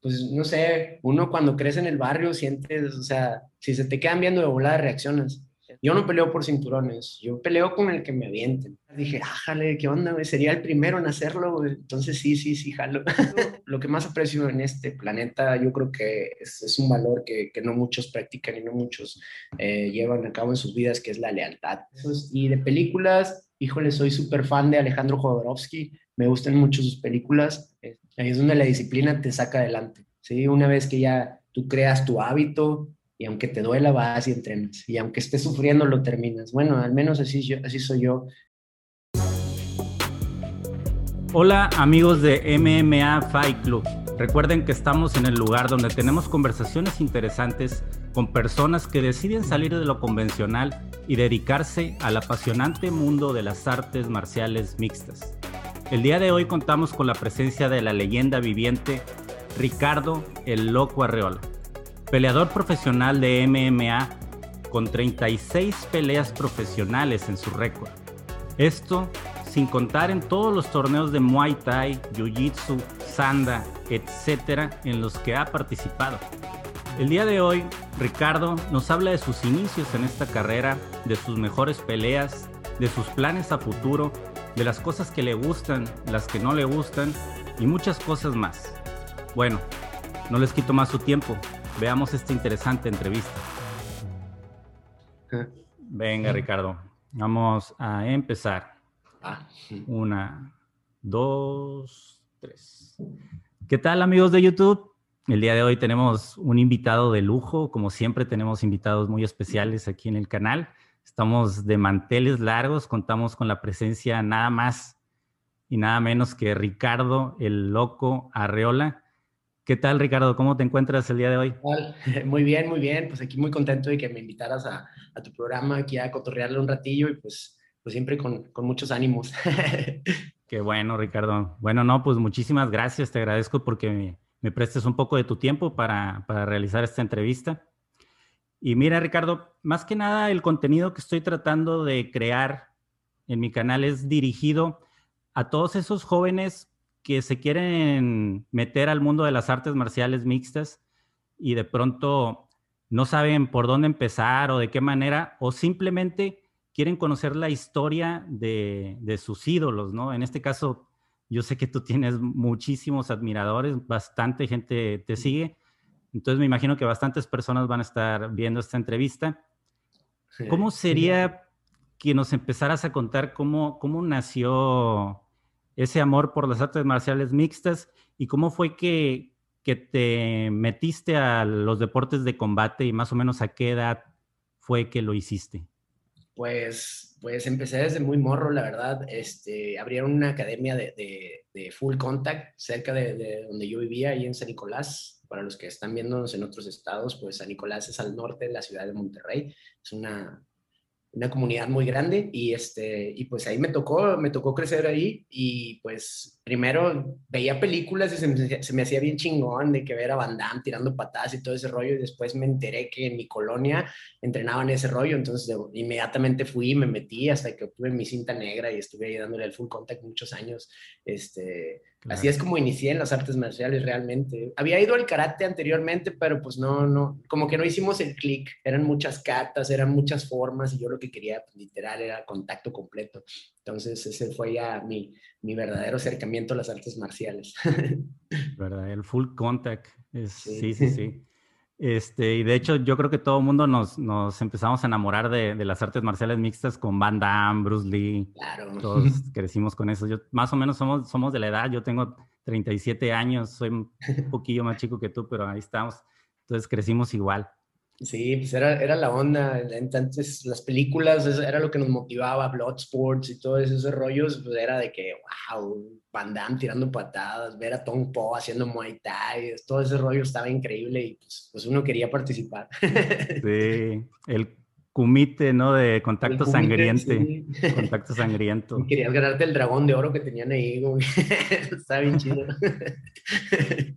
pues no sé, uno cuando crece en el barrio sientes, o sea, si se te quedan viendo de volada, reaccionas. Yo no peleo por cinturones, yo peleo con el que me avienten. Dije, ájale, ¿qué onda? Sería el primero en hacerlo, entonces sí, sí, sí, jalo. Lo que más aprecio en este planeta, yo creo que es, es un valor que, que, no muchos practican y no muchos eh, llevan a cabo en sus vidas, que es la lealtad. Y de películas, híjole, soy súper fan de Alejandro Jodorowsky, me gustan mucho sus películas, ahí es donde la disciplina te saca adelante. ¿sí? Una vez que ya tú creas tu hábito, y aunque te duela, vas y entrenas. Y aunque estés sufriendo, lo terminas. Bueno, al menos así, yo, así soy yo. Hola amigos de MMA Fight Club. Recuerden que estamos en el lugar donde tenemos conversaciones interesantes con personas que deciden salir de lo convencional y dedicarse al apasionante mundo de las artes marciales mixtas. El día de hoy contamos con la presencia de la leyenda viviente Ricardo el Loco Arreola peleador profesional de MMA con 36 peleas profesionales en su récord. Esto sin contar en todos los torneos de Muay Thai, Jiu-Jitsu, Sanda, etc. en los que ha participado. El día de hoy, Ricardo nos habla de sus inicios en esta carrera, de sus mejores peleas, de sus planes a futuro, de las cosas que le gustan, las que no le gustan y muchas cosas más. Bueno, no les quito más su tiempo, Veamos esta interesante entrevista. Venga, Ricardo, vamos a empezar. Ah. Una, dos, tres. ¿Qué tal, amigos de YouTube? El día de hoy tenemos un invitado de lujo. Como siempre, tenemos invitados muy especiales aquí en el canal. Estamos de manteles largos. Contamos con la presencia nada más y nada menos que Ricardo, el loco Arreola ¿Qué tal, Ricardo? ¿Cómo te encuentras el día de hoy? Muy bien, muy bien. Pues aquí muy contento de que me invitaras a, tu programa, aquí a cotorrearle un ratillo y pues, pues siempre con, muchos ánimos. Qué bueno, Ricardo. Bueno, no, pues muchísimas gracias. Te agradezco porque me, prestes un poco de tu tiempo para, para realizar esta entrevista. Y mira, Ricardo, más que nada el contenido que estoy tratando de crear en mi canal es dirigido a todos esos jóvenes que se quieren meter al mundo de las artes marciales mixtas y de pronto no saben por dónde empezar o de qué manera, o simplemente quieren conocer la historia de, sus ídolos, ¿no? En este caso, yo sé que tú tienes muchísimos admiradores, bastante gente te sigue, entonces me imagino que bastantes personas van a estar viendo esta entrevista. ¿Cómo sería que nos empezaras a contar cómo, cómo nació ese amor por las artes marciales mixtas y cómo fue que, que te metiste a los deportes de combate y más o menos a qué edad fue que lo hiciste. Pues, pues empecé desde muy morro, la verdad. Este, abrieron una academia de, de, full contact cerca de, de, donde yo vivía, ahí en San Nicolás. Para los que están viéndonos en otros estados, pues San Nicolás es al norte de la ciudad de Monterrey. Es una, una comunidad muy grande y este y pues ahí me tocó me tocó crecer ahí y pues primero veía películas y se me, se me, hacía bien chingón de que ver a Van Damme tirando patadas y todo ese rollo y después me enteré que en mi colonia entrenaban ese rollo entonces inmediatamente fui y me metí hasta que obtuve mi cinta negra y estuve ahí dándole el full contact muchos años este Así es como inicié en las artes marciales realmente. Había ido al karate anteriormente, pero pues no, no, como que no hicimos el clic. Eran muchas catas, eran muchas formas y yo lo que quería pues, literal era contacto completo. Entonces ese fue ya mi, mi verdadero acercamiento a las artes marciales. ¿Verdad? El full contact. sí, sí. sí. Este, y de hecho, yo creo que todo el mundo nos, nos empezamos a enamorar de, de, las artes marciales mixtas con Van Damme, Bruce Lee. Claro. Todos crecimos con eso. Yo, más o menos somos, somos de la edad. Yo tengo 37 años, soy un poquillo más chico que tú, pero ahí estamos. Entonces crecimos igual. Sí, pues era, era la onda. Entonces, las películas era lo que nos motivaba, Bloodsports y todos esos rollos, pues era de que, wow, Van Damme tirando patadas, ver a Tong Po haciendo Muay Thai, todo ese rollo estaba increíble y pues, pues uno quería participar. Sí, el cumite, ¿no? De contacto sangriente. Contacto sangriento. querías ganarte el dragón de oro que tenían ahí, Está bien chido.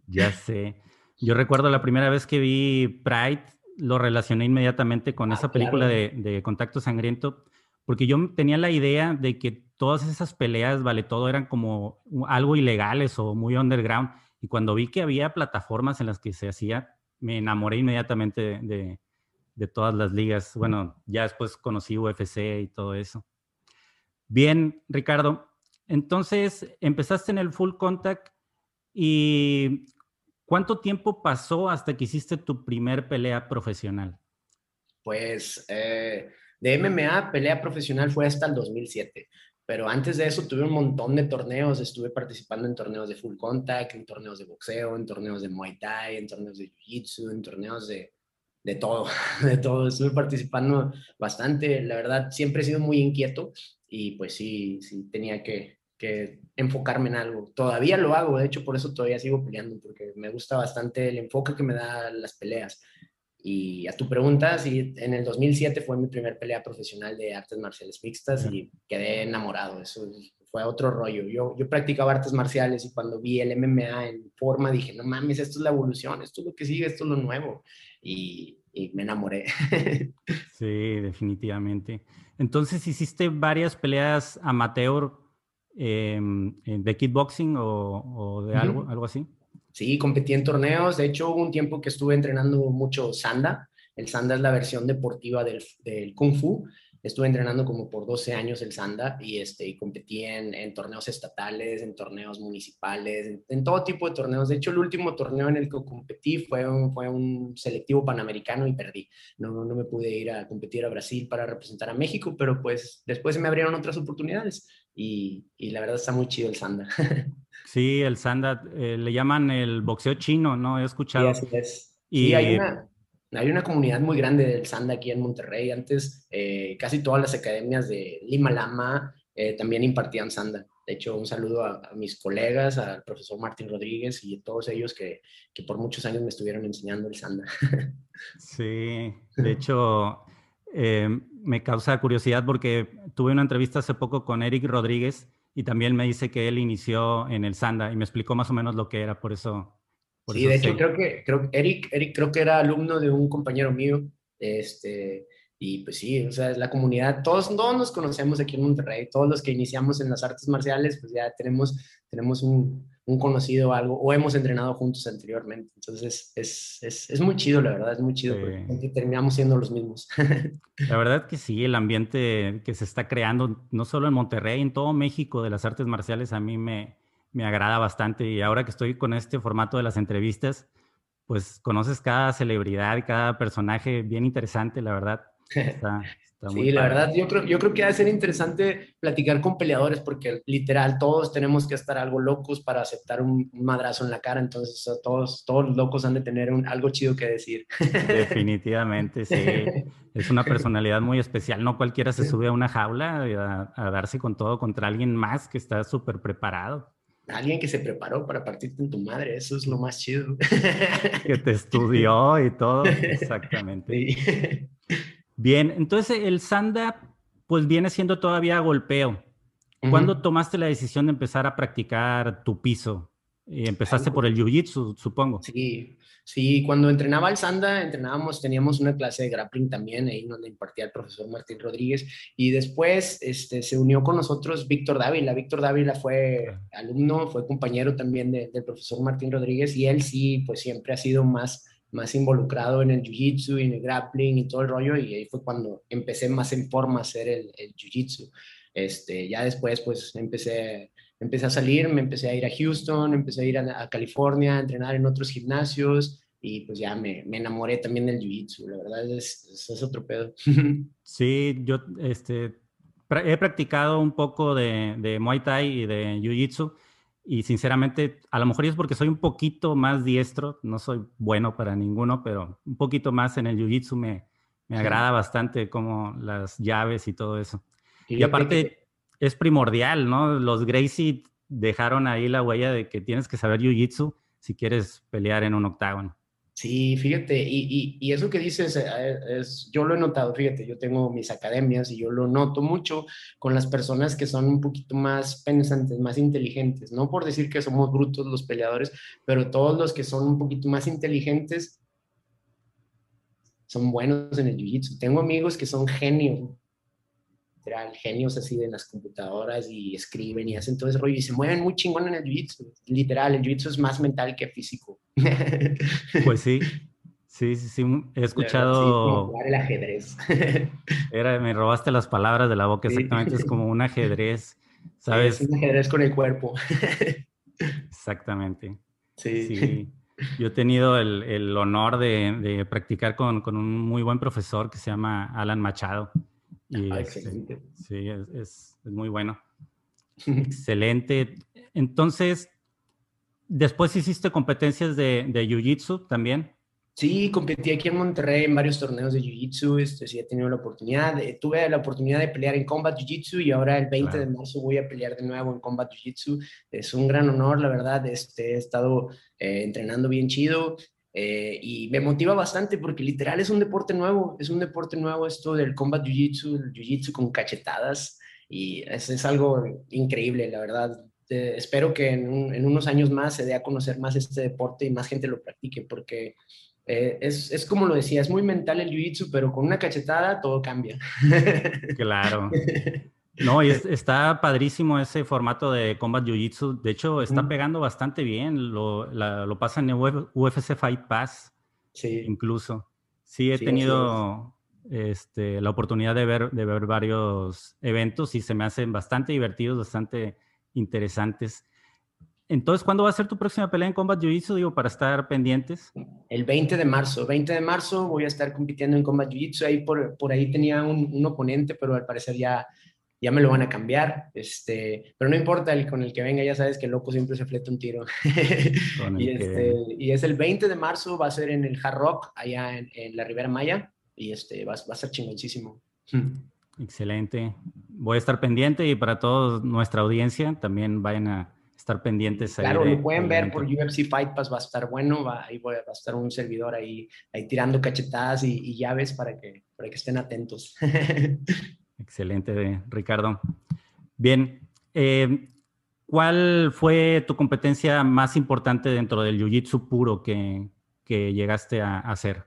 ya sé. Yo recuerdo la primera vez que vi Pride, lo relacioné inmediatamente con ah, esa película de, Contacto Sangriento, porque yo tenía la idea de que todas esas peleas, vale todo, eran como algo ilegales o muy underground. y cuando vi que había plataformas en las que se hacía, me enamoré inmediatamente de, de todas las ligas. Bueno, ya después conocí UFC y todo eso. Bien, Ricardo. Entonces, empezaste en el full contact y ¿cuánto tiempo pasó hasta que hiciste tu primer pelea profesional? Pues eh, de MMA, pelea profesional fue hasta el 2007. Pero antes de eso tuve un montón de torneos, estuve participando en torneos de full contact, en torneos de boxeo, en torneos de Muay Thai, en torneos de Jiu-Jitsu, en torneos de, de todo, de todo. Estuve participando bastante, la verdad, siempre he sido muy inquieto y pues sí, sí tenía que, que enfocarme en algo. Todavía lo hago, de hecho, por eso todavía sigo peleando, porque me gusta bastante el enfoque que me da las peleas. Y a tu pregunta, sí, en el 2007 fue mi primer pelea profesional de artes marciales mixtas y quedé enamorado. Eso fue otro rollo. Yo, yo practicaba artes marciales y cuando vi el MMA en forma dije, no mames, esto es la evolución, esto es lo que sigue, esto es lo nuevo. Y, y me enamoré. sí, definitivamente. Entonces, ¿hiciste varias peleas amateur em, de kickboxing o, o de algo, algo así? Sí, competí en torneos. De hecho, hubo un tiempo que estuve entrenando mucho sanda. El sanda es la versión deportiva del, del kung fu estuve entrenando como por 12 años el Sanda y, este, y competí en, en torneos estatales, en torneos municipales, en, todo tipo de torneos. De hecho, el último torneo en el que competí fue un, fue un selectivo panamericano y perdí. No, no me pude ir a competir a Brasil para representar a México, pero pues después se me abrieron otras oportunidades y, y la verdad está muy chido el Sanda. Sí, el Sanda, eh, le llaman el boxeo chino, ¿no? He escuchado. Sí, así es. Y hay una, hay una comunidad muy grande del Sanda aquí en Monterrey. Antes, eh, casi todas las academias de Lima Lama eh, también impartían Sanda. De hecho, un saludo a, mis colegas, al profesor Martín Rodríguez y a todos ellos que, que por muchos años me estuvieron enseñando el Sanda. Sí, de hecho, eh, me causa curiosidad porque tuve una entrevista hace poco con Eric Rodríguez y también me dice que él inició en el Sanda y me explicó más o menos lo que era, por eso sí, de hecho, creo que creo, Eric, Eric creo que era alumno de un compañero mío. Este, y pues sí, o sea, la comunidad, todos, todos nos conocemos aquí en Monterrey, todos los que iniciamos en las artes marciales, pues ya tenemos, tenemos un, un conocido algo, o hemos entrenado juntos anteriormente. Entonces, es, es, es muy chido, la verdad, es muy chido, porque terminamos siendo los mismos. la verdad que sí, el ambiente que se está creando, no solo en Monterrey, en todo México de las artes marciales, a mí me, me agrada bastante y ahora que estoy con este formato de las entrevistas, pues conoces cada celebridad cada personaje bien interesante, la verdad. Sí, la verdad, yo creo, yo creo que va a ser interesante platicar con peleadores porque literal todos tenemos que estar algo locos para aceptar un, madrazo en la cara, entonces todos, todos los locos han de tener un, algo chido que decir. Definitivamente, sí. Es una personalidad muy especial, no cualquiera se sube a una jaula a darse con todo contra alguien más que está súper preparado alguien que se preparó para partirte en tu madre, eso es lo más chido. Que te estudió y todo, exactamente. Bien, entonces el Sanda pues viene siendo todavía golpeo. ¿Cuándo tomaste la decisión de empezar a practicar tu piso? Y empezaste por el jiu-jitsu, supongo. Sí, sí, cuando entrenaba al Sanda, entrenábamos, teníamos una clase de grappling también, ahí donde impartía el profesor Martín Rodríguez, y después este, se unió con nosotros Víctor Dávila. Víctor Dávila fue alumno, fue compañero también del profesor Martín Rodríguez, y él sí, pues siempre ha sido más, más involucrado en el jiu-jitsu y en el grappling y todo el rollo, y ahí fue cuando empecé más en forma a hacer el, el jiu-jitsu. Este, ya después, pues empecé empecé a salir, me empecé a ir a Houston, empecé a ir a, California, a entrenar en otros gimnasios y pues ya me, me enamoré también del Jiu-Jitsu, la verdad es, es, otro pedo. Sí, yo este, he practicado un poco de, de Muay Thai y de Jiu-Jitsu y sinceramente a lo mejor es porque soy un poquito más diestro, no soy bueno para ninguno, pero un poquito más en el Jiu-Jitsu me, me agrada bastante como las llaves y todo eso. Y, aparte es primordial, ¿no? Los Gracie dejaron ahí la huella de que tienes que saber Jiu-Jitsu si quieres pelear en un octágono. Sí, fíjate, y, y, eso que dices, eh, es, yo lo he notado, fíjate, yo tengo mis academias y yo lo noto mucho con las personas que son un poquito más pensantes, más inteligentes, no por decir que somos brutos los peleadores, pero todos los que son un poquito más inteligentes son buenos en el jiu-jitsu. Tengo amigos que son genios, literal, genios así de las computadoras y escriben y hacen todo ese rollo y se mueven muy chingón en el jiu-jitsu. Literal, el jiu-jitsu es más mental que físico. Pues sí, sí, sí, sí, he escuchado... jugar el ajedrez. Era, me robaste las palabras de la boca, exactamente, es como un ajedrez, ¿sabes? Es un ajedrez con el cuerpo. Exactamente. Sí. Yo he tenido el, honor de, practicar con, un muy buen profesor que se llama Alan Machado. Y ah, excelente. Sí, es, muy bueno. excelente. Entonces, después hiciste competencias de, de Jiu-Jitsu también. Sí, competí aquí en Monterrey en varios torneos de Jiu-Jitsu, este, sí he tenido la oportunidad, tuve la oportunidad de pelear en Combat Jiu-Jitsu y ahora el 20 de marzo voy a pelear de nuevo en Combat Jiu-Jitsu. Es un gran honor, la verdad, este, he estado eh, entrenando bien chido eh, y me motiva bastante porque literal es un deporte nuevo, es un deporte nuevo esto del Combat Jiu-Jitsu, el Jiu-Jitsu con cachetadas y es, es algo increíble, la verdad. espero que en, en unos años más se dé a conocer más este deporte y más gente lo practique porque eh, es, es, como lo decía, es muy mental el jiu-jitsu, pero con una cachetada todo cambia. Claro. No, y está padrísimo ese formato de Combat Jiu-Jitsu. De hecho, está pegando bastante bien. Lo, lo pasan en UFC Fight Pass. Sí. Incluso. Sí, he tenido este, la oportunidad de ver, de ver varios eventos y se me hacen bastante divertidos, bastante interesantes. Entonces, ¿cuándo va a ser tu próxima pelea en Combat Jiu-Jitsu? Digo, para estar pendientes. El 20 de marzo. 20 de marzo voy a estar compitiendo en Combat Jiu-Jitsu. Ahí por, por ahí tenía un, oponente, pero al parecer ya, ya me lo van a cambiar. Este, pero no importa, el con el que venga, ya sabes que el loco siempre se fleta un tiro. y, este, y, es el 20 de marzo, va a ser en el Hard Rock, allá en, la Ribera Maya. Y este, va, va a ser chingoncísimo. Excelente. Voy a estar pendiente y para toda nuestra audiencia también vayan a estar pendientes. Claro, lo pueden ver por UFC Fight Pass, va a estar bueno, va, ahí va a estar un servidor ahí, ahí tirando cachetadas y, llaves para que, para que estén atentos. Excelente, Ricardo. Bien, eh, ¿cuál fue tu competencia más importante dentro del Jiu-Jitsu puro que, que, llegaste a, hacer?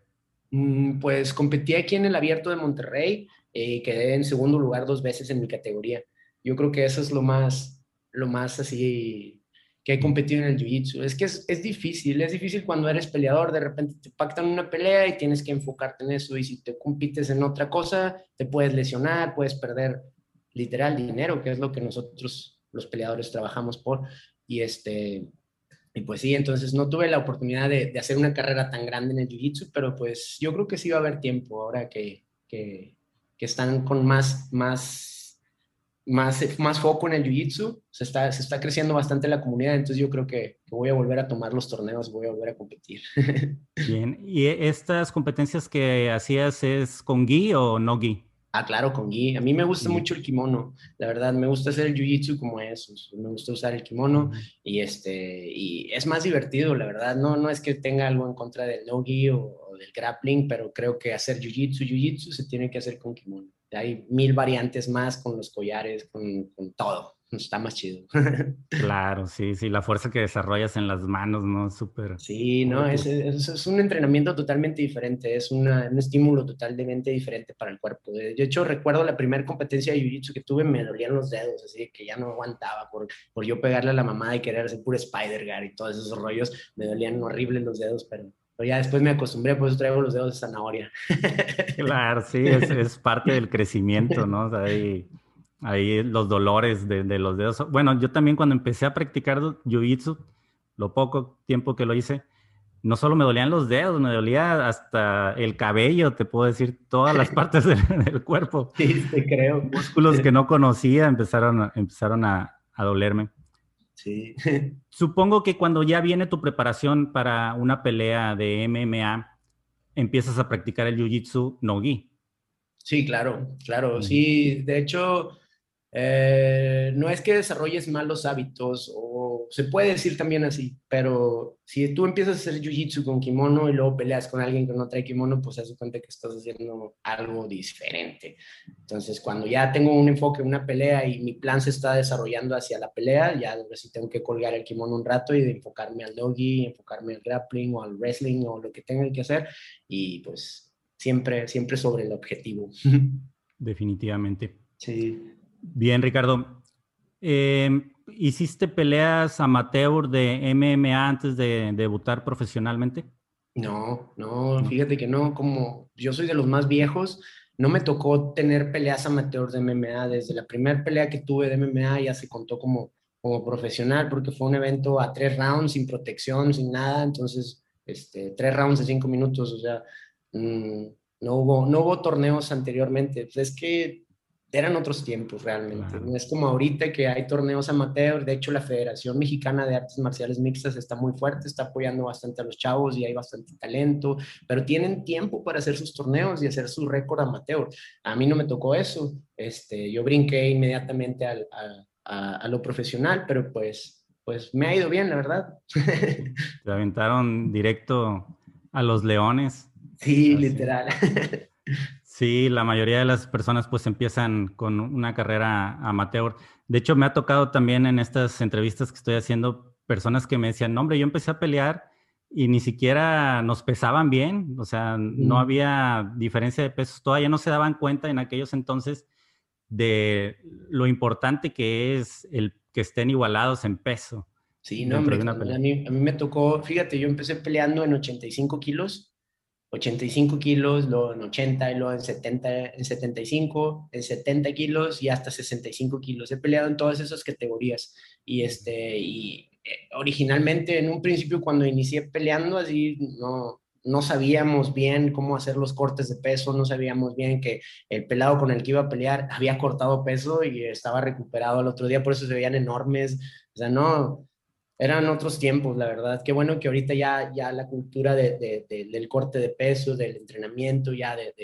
Mm, pues competí aquí en el Abierto de Monterrey y quedé en segundo lugar dos veces en mi categoría. Yo creo que eso es lo más, lo más así que he competido en el jiu-jitsu. Es que es, es, difícil, es difícil cuando eres peleador, de repente te pactan una pelea y tienes que enfocarte en eso y si te compites en otra cosa, te puedes lesionar, puedes perder literal dinero, que es lo que nosotros los peleadores trabajamos por. Y este, y pues sí, entonces no tuve la oportunidad de, de hacer una carrera tan grande en el jiu-jitsu, pero pues yo creo que sí va a haber tiempo ahora que, que, que están con más, más más, más foco en el jiu-jitsu, se está, se está creciendo bastante la comunidad, entonces yo creo que, voy a volver a tomar los torneos, voy a volver a competir. Bien, ¿y estas competencias que hacías es con gi o no gi? Ah, claro, con gi. A mí me gusta mucho el kimono, la verdad, me gusta hacer el jiu-jitsu como eso, me gusta usar el kimono y, este, y es más divertido, la verdad, no, no es que tenga algo en contra del no gi o, o del grappling, pero creo que hacer jiu-jitsu, jiu-jitsu se tiene que hacer con kimono hay mil variantes más con los collares, con, con todo. Está más chido. claro, sí, sí, la fuerza que desarrollas en las manos, ¿no? Súper. Sí, no, es, es, un entrenamiento totalmente diferente, es un estímulo totalmente diferente para el cuerpo. De hecho, recuerdo la primera competencia de Jiu-Jitsu que tuve, me dolían los dedos, así que ya no aguantaba por, por yo pegarle a la mamá y querer hacer puro Spider-Gar y todos esos rollos, me dolían horribles los dedos, pero pero ya después me acostumbré, por eso traigo los dedos de zanahoria. Claro, sí, es, es parte del crecimiento, ¿no? O sea, ahí, ahí, los dolores de, de, los dedos. Bueno, yo también cuando empecé a practicar jiu-jitsu, lo poco tiempo que lo hice, no solo me dolían los dedos, me dolía hasta el cabello, te puedo decir, todas las partes del, del cuerpo. Sí, te creo. Músculos que no conocía empezaron, empezaron a, a dolerme. Sí. Supongo que cuando ya viene tu preparación para una pelea de MMA, empiezas a practicar el Jiu-Jitsu no-gi. Sí, claro, claro. Sí, de hecho, eh, no es que desarrolles malos hábitos, o se puede decir también así, pero si tú empiezas a hacer jiu-jitsu con kimono y luego peleas con alguien que no trae kimono, pues se cuenta que estás haciendo algo diferente. Entonces, cuando ya tengo un enfoque, una pelea y mi plan se está desarrollando hacia la pelea, ya sí tengo que colgar el kimono un rato y enfocarme al doggy, enfocarme al grappling o al wrestling o lo que tenga que hacer, y pues siempre, siempre sobre el objetivo. Definitivamente. Sí. Bien, Ricardo. Em, ¿Hiciste peleas amateur de MMA antes de debutar profesionalmente? No, no, fíjate que no, como yo soy de los más viejos, no me tocó tener peleas amateur de MMA. Desde la primera pelea que tuve de MMA ya se contó como, como profesional porque fue un evento a tres rounds, sin protección, sin nada. Entonces, este, tres rounds de cinco minutos, o sea, mm, no, hubo, no hubo torneos anteriormente. Pues es que eran otros tiempos realmente. No es como ahorita que hay torneos amateur. De hecho, la Federación Mexicana de Artes Marciales Mixtas está muy fuerte, está apoyando bastante a los chavos y hay bastante talento, pero tienen tiempo para hacer sus torneos y hacer su récord amateur. A mí no me tocó eso. Este, yo brinqué inmediatamente al, a, a, lo profesional, pero pues, pues me ha ido bien, la verdad. Te aventaron directo a los leones. Sí, literal. Sí, la mayoría de las personas pues empiezan con una carrera amateur. De hecho, me ha tocado también en estas entrevistas que estoy haciendo personas que me decían, no, hombre, yo empecé a pelear y ni siquiera nos pesaban bien, o sea, no había diferencia de pesos, todavía no se daban cuenta en aquellos entonces de lo importante que es el que estén igualados en peso. Sí, no, hombre, a mí, a mí me tocó, fíjate, yo empecé peleando en 85 kilos 85 kilos, luego en 80, y luego en 70, en 75, en 70 kilos y hasta 65 kilos. He peleado en todas esas categorías y este y eh, originalmente en un principio cuando inicié peleando así no no sabíamos bien cómo hacer los cortes de peso, no sabíamos bien que el pelado con el que iba a pelear había cortado peso y estaba recuperado al otro día, por eso se veían enormes. O sea, no, eran otros tiempos, la verdad. Qué bueno que ahorita ya, ya la cultura de, del corte de peso, del entrenamiento, ya de,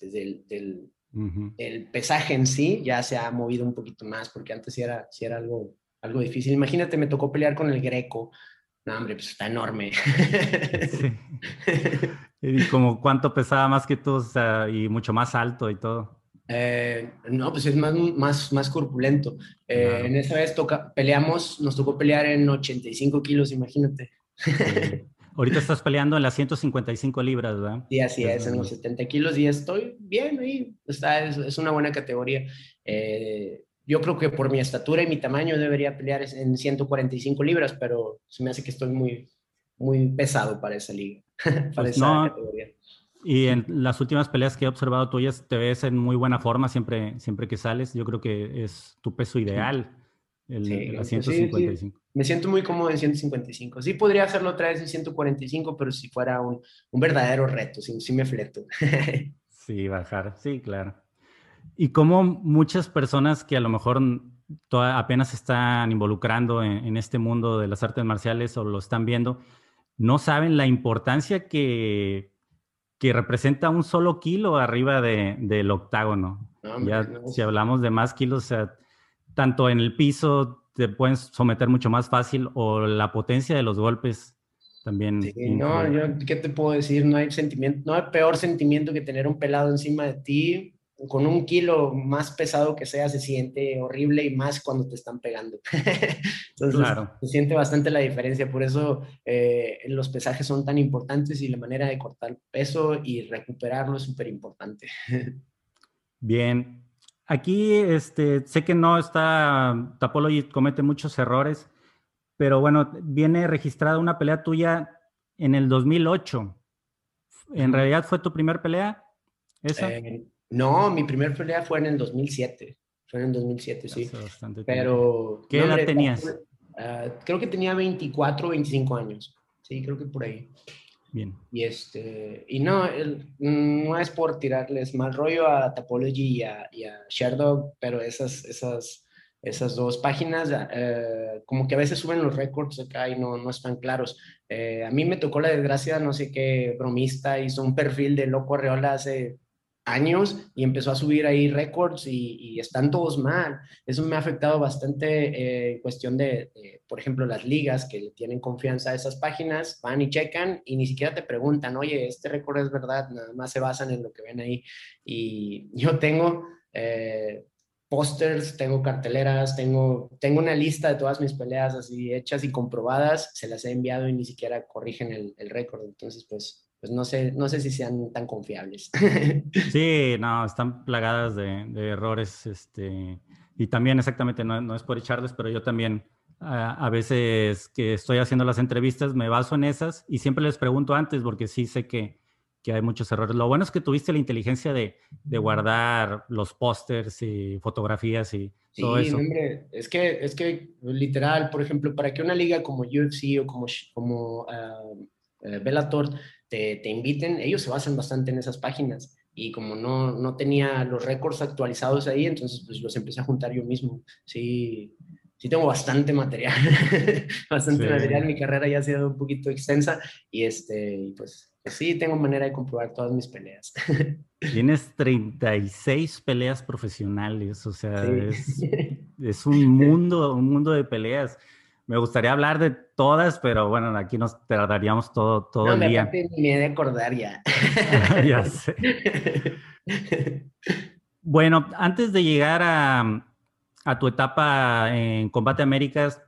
del, del pesaje en sí, ya se ha movido un poquito más, porque antes sí era, sí era algo, algo difícil. Imagínate, me tocó pelear con el greco. No, hombre, pues está enorme. Sí. ¿Y como cuánto pesaba más que tú? y mucho más alto y todo. Eh, no, pues es más, más, más corpulento. Eh, en esa vez toca, peleamos, nos tocó pelear en 85 kilos, imagínate. Ahorita estás peleando en las 155 libras, ¿verdad? Sí, así es, en los 70 kilos y estoy bien ahí. Está, es, es una buena categoría. Eh, yo creo que por mi estatura y mi tamaño debería pelear en 145 libras, pero se me hace que estoy muy, muy pesado para esa liga, para pues esa categoría. Y en las últimas peleas que he observado tuyas, te ves en muy buena forma siempre, siempre que sales. Yo creo que es tu peso ideal, el, 155. Me siento muy cómodo en 155. Sí podría hacerlo otra vez en 145, pero si fuera un, un verdadero reto, si, me fleto. sí, bajar, sí, claro. Y como muchas personas que a lo mejor apenas están involucrando en, en este mundo de las artes marciales o lo están viendo, no saben la importancia que que representa un solo kilo arriba de, del octágono. ya si hablamos de más kilos, o sea, tanto en el piso te pueden someter mucho más fácil o la potencia de los golpes también. Sí, no, yo, ¿qué te puedo decir? No hay sentimiento, no hay peor sentimiento que tener un pelado encima de ti con un kilo más pesado que sea, se siente horrible y más cuando te están pegando. Entonces, claro. se siente bastante la diferencia. Por eso eh, los pesajes son tan importantes y la manera de cortar peso y recuperarlo es súper importante. Bien. Aquí este, sé que no está, Tapology comete muchos errores, pero bueno, viene registrada una pelea tuya en el 2008. ¿En realidad fue tu primer pelea? ¿Esa? Eh, no, mi primer pelea fue en el 2007. Fue en el 2007, sí. Pero. ¿Qué edad tenías? Ah, creo que tenía 24 25 años. Sí, creo que por ahí. Bien. Y este, y no, no es por tirarles mal rollo a Topology y a, y Sherdog, pero esas, esas, esas dos páginas, eh, como que a veces suben los récords acá y no, no están claros. Eh, a mí me tocó la desgracia, no sé qué bromista hizo un perfil de Loco Arreola hace años y empezó a subir ahí récords y, están todos mal. Eso me ha afectado bastante eh, en cuestión de, por ejemplo, las ligas que le tienen confianza a esas páginas, van y checan y ni siquiera te preguntan, oye, este récord es verdad, nada más se basan en lo que ven ahí. Y yo tengo... Eh, pósters, tengo carteleras, tengo, tengo una lista de todas mis peleas así hechas y comprobadas, se las he enviado y ni siquiera corrigen el, el récord. Entonces, pues pues no sé, no sé si sean tan confiables. Sí, no, están plagadas de, errores, este, y también exactamente, no, no, es por echarles, pero yo también a, veces que estoy haciendo las entrevistas me baso en esas y siempre les pregunto antes porque sí sé que, que hay muchos errores. Lo bueno es que tuviste la inteligencia de, de guardar los pósters y fotografías y todo eso. Hombre, es que, es que literal, por ejemplo, para que una liga como UFC o como, como uh, Bellator te, te, inviten, ellos se basan bastante en esas páginas. Y como no, no tenía los récords actualizados ahí, entonces pues los empecé a juntar yo mismo. Sí, sí tengo bastante material, bastante material. Mi carrera ya ha sido un poquito extensa y este, pues, pues, sí, tengo manera de comprobar todas mis peleas. Tienes 36 peleas profesionales, o sea, es, es, un mundo, un mundo de peleas. Me gustaría hablar de todas, pero bueno, aquí nos tardaríamos todo, todo no, el día. Ni me de acordar ya. ya sé. Bueno, antes de llegar a, a tu etapa en Combate Américas,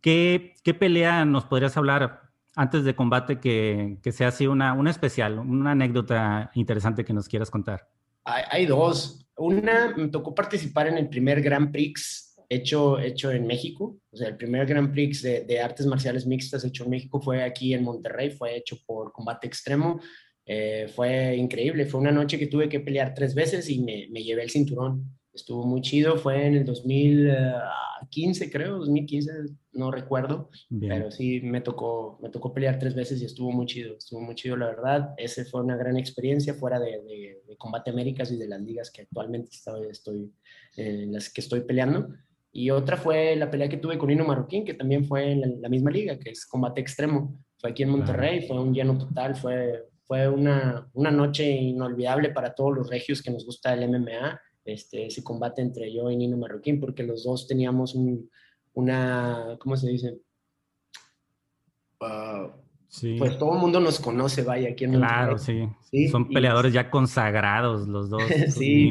¿qué, ¿qué, pelea nos podrías hablar antes de combate que, que sea así una, una especial, una anécdota interesante que nos quieras contar? Hay, hay, dos. Una, me tocó participar en el primer Grand Prix hecho, hecho en México. O sea, el primer Grand Prix de, de, artes marciales mixtas hecho en México fue aquí en Monterrey, fue hecho por Combate Extremo. Eh, fue increíble, fue una noche que tuve que pelear tres veces y me, me llevé el cinturón. Estuvo muy chido, fue en el 2015 creo, 2015, no recuerdo, pero sí me tocó, me tocó pelear tres veces y estuvo muy chido, estuvo muy chido la verdad. Ese fue una gran experiencia fuera de, de, Combate Américas y de las ligas que actualmente estoy, estoy, en las que estoy peleando. Y otra fue la pelea que tuve con Nino Marroquín, que también fue en la, misma liga, que es combate extremo. Fue aquí en Monterrey, fue un lleno total, fue, fue una, una noche inolvidable para todos los regios que nos gusta el MMA, este, ese combate entre yo y Nino Marroquín, porque los dos teníamos un, una, ¿cómo se dice? Uh, sí. Pues todo el mundo nos conoce, vaya, aquí en Claro, sí. sí. Son peleadores ya consagrados los dos. sí, sí,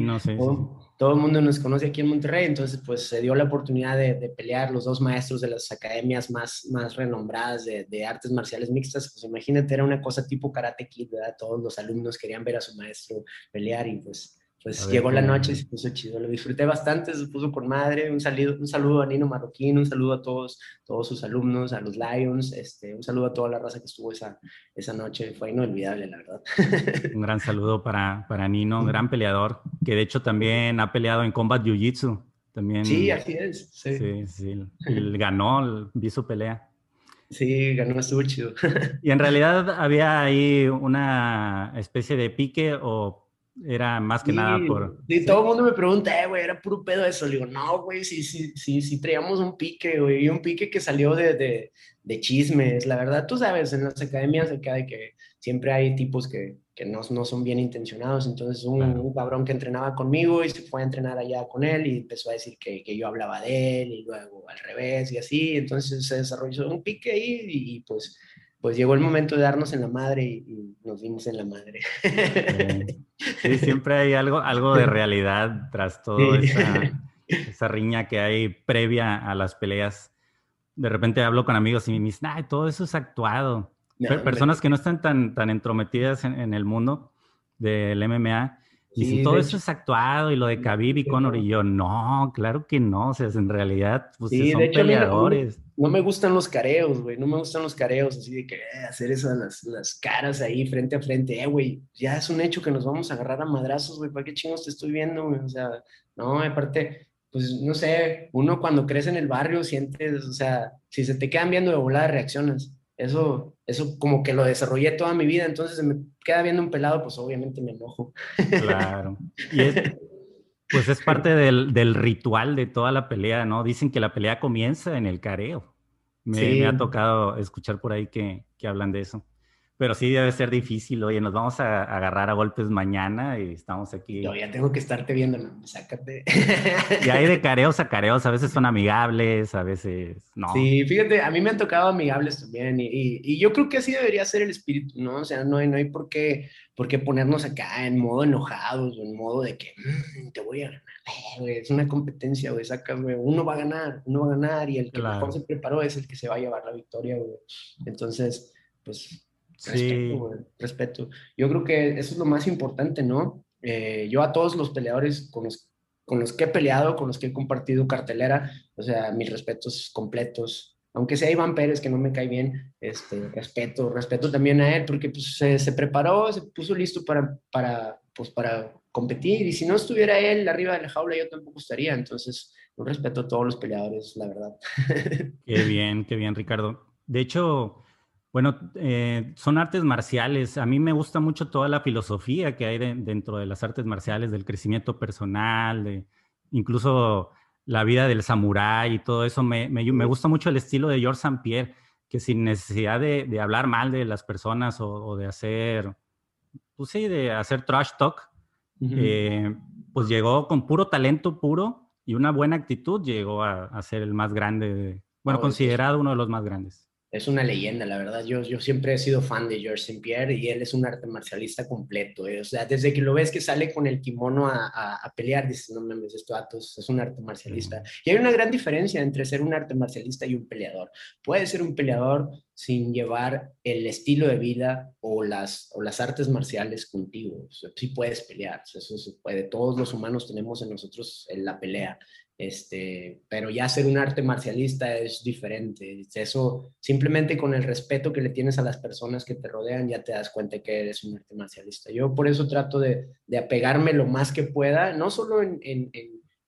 todo el mundo nos conoce aquí en Monterrey, entonces pues se dio la oportunidad de, pelear los dos maestros de las academias más, más renombradas de, artes marciales mixtas, pues imagínate, era una cosa tipo Karate Kid, ¿verdad? Todos los alumnos querían ver a su maestro pelear y pues pues llegó la noche y se puso chido, lo disfruté bastante, se puso con madre, un saludo, un saludo a Nino Marroquín, un saludo a todos, todos sus alumnos, a los Lions, este, un saludo a toda la raza que estuvo esa, esa noche, fue inolvidable, la verdad. Un gran saludo para, para Nino, gran peleador, que de hecho también ha peleado en Combat Jiu-Jitsu. También, sí, así es. Sí, sí, sí. Él ganó, vi su pelea. Sí, ganó, estuvo chido. y en realidad había ahí una especie de pique o era más que nada por... Sí, todo el mundo me pregunta, eh, güey, era puro pedo eso. Le digo, no, güey, sí, sí, sí, sí, traíamos un pique, güey, y un pique que salió de, de, de, chismes. La verdad, tú sabes, en las academias acá de que siempre hay tipos que, que no, no, son bien intencionados. Entonces, un, un, cabrón que entrenaba conmigo y se fue a entrenar allá con él y empezó a decir que, que, yo hablaba de él y luego al revés y así. Entonces, se desarrolló un pique ahí y, y pues pues llegó el momento de darnos en la madre y, nos dimos en la madre. Sí, siempre hay algo, algo de realidad tras toda esa, riña que hay previa a las peleas. De repente hablo con amigos y me dicen, ay, todo eso es actuado. Personas que no están tan, tan entrometidas en, en el mundo del MMA y si todo eso es actuado y lo de Khabib y Conor y yo, no, claro que no, o sea, en realidad pues, son peleadores. No, me gustan los careos, güey, no me gustan los careos, así de que eh, hacer esas las, las, caras ahí frente a frente, eh, güey, ya es un hecho que nos vamos a agarrar a madrazos, güey, ¿para qué chingos te estoy viendo, güey? O sea, no, aparte, pues no sé, uno cuando crece en el barrio sientes, o sea, si se te quedan viendo de volada reaccionas. Eso, eso como que lo desarrollé toda mi vida, entonces se me queda viendo un pelado, pues obviamente me enojo. Claro. Y es, pues es parte del, del, ritual de toda la pelea, ¿no? Dicen que la pelea comienza en el careo. Me, me ha tocado escuchar por ahí que, que hablan de eso. Pero sí debe ser difícil. Oye, nos vamos a agarrar a golpes mañana y estamos aquí. Yo ya tengo que estarte viendo, ¿no? sácate. Y hay de careos a careos. A veces son amigables, a veces no. Sí, fíjate, a mí me han tocado amigables también. Y, y, yo creo que así debería ser el espíritu, ¿no? O sea, no hay, no hay por, qué, por qué ponernos acá en modo enojados o en modo de que mm, te voy a ganar. Eh, es una competencia, güey. Saca, Uno va a ganar, uno va a ganar y el que mejor se preparó es el que se va a llevar la victoria, güey. Entonces, pues Respeto, respeto. Yo creo que eso es lo más importante, ¿no? Eh, yo a todos los peleadores con los, con los que he peleado, con los que he compartido cartelera, o sea, mis respetos completos. Aunque sea Iván Pérez, que no me cae bien, este, respeto, respeto también a él, porque pues, se, se preparó, se puso listo para, para, pues, para competir, y si no estuviera él arriba de la jaula, yo tampoco estaría. Entonces, un respeto a todos los peleadores, la verdad. Qué bien, qué bien, Ricardo. De hecho, bueno, eh, son artes marciales. A mí me gusta mucho toda la filosofía que hay dentro de las artes marciales, del crecimiento personal, de incluso la vida del samurái y todo eso. Me, gusta mucho el estilo de George St. Pierre, que sin necesidad de, hablar mal de las personas o, de hacer, pues sí, de hacer trash talk, eh, pues llegó con puro talento puro y una buena actitud, llegó a, ser el más grande, bueno, considerado uno de los más grandes es una leyenda, la verdad. Yo, yo siempre he sido fan de George St. Pierre y él es un arte marcialista completo. Eh. O sea, desde que lo ves que sale con el kimono a, a, pelear, dices, no mames, esto es un arte marcialista. Y hay una gran diferencia entre ser un arte marcialista y un peleador. Puede ser un peleador sin llevar el estilo de vida o las, o las artes marciales contigo. O sea, sí puedes pelear, eso se puede. Todos los humanos tenemos en nosotros la pelea. Este, pero ya ser un arte marcialista es diferente. Eso simplemente con el respeto que le tienes a las personas que te rodean ya te das cuenta que eres un arte marcialista. Yo por eso trato de, de apegarme lo más que pueda, no solo en, en,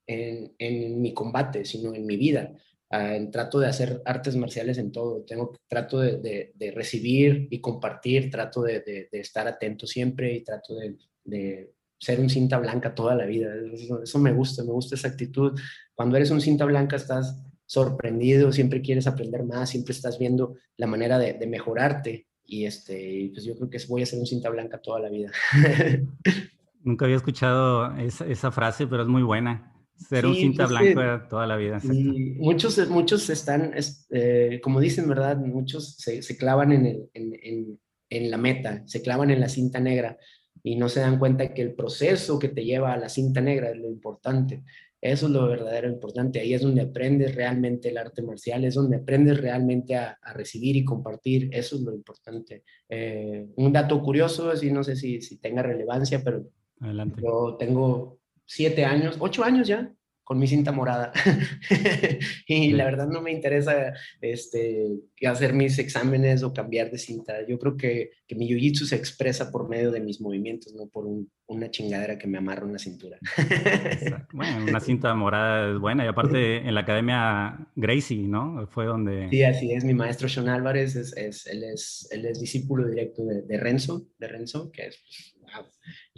en, en mi combate, sino en mi vida. Ah, trato de hacer artes marciales en todo. Tengo, trato de, de, recibir y compartir, trato de, de, estar atento siempre y trato de, ser un cinta blanca toda la vida. Eso, me gusta, me gusta esa actitud. Cuando eres un cinta blanca estás sorprendido, siempre quieres aprender más, siempre estás viendo la manera de, mejorarte. Y este, pues yo creo que voy a ser un cinta blanca toda la vida. Nunca había escuchado esa, esa frase, pero es muy buena. Ser un cinta blanca toda la vida. Y muchos, muchos están, eh, como dicen, ¿verdad? Muchos se, se clavan en, el, en, en, en, la meta, se clavan en la cinta negra y no se dan cuenta que el proceso que te lleva a la cinta negra es lo importante. Eso es lo verdadero importante. Ahí es donde aprendes realmente el arte marcial, es donde aprendes realmente a, recibir y compartir. Eso es lo importante. Eh, un dato curioso, así no sé si, si tenga relevancia, pero Adelante. yo tengo siete años, ocho años ya, con mi cinta morada. y la verdad no me interesa este, hacer mis exámenes o cambiar de cinta. Yo creo que, que mi jiu-jitsu se expresa por medio de mis movimientos, no por una chingadera que me amarra en la cintura. bueno, una cinta morada es buena. Y aparte en la academia Gracie, ¿no? Fue donde... Sí, así es. Mi maestro Sean Álvarez, es, es, él, es, él es discípulo directo de, de Renzo, de Renzo, que es pues,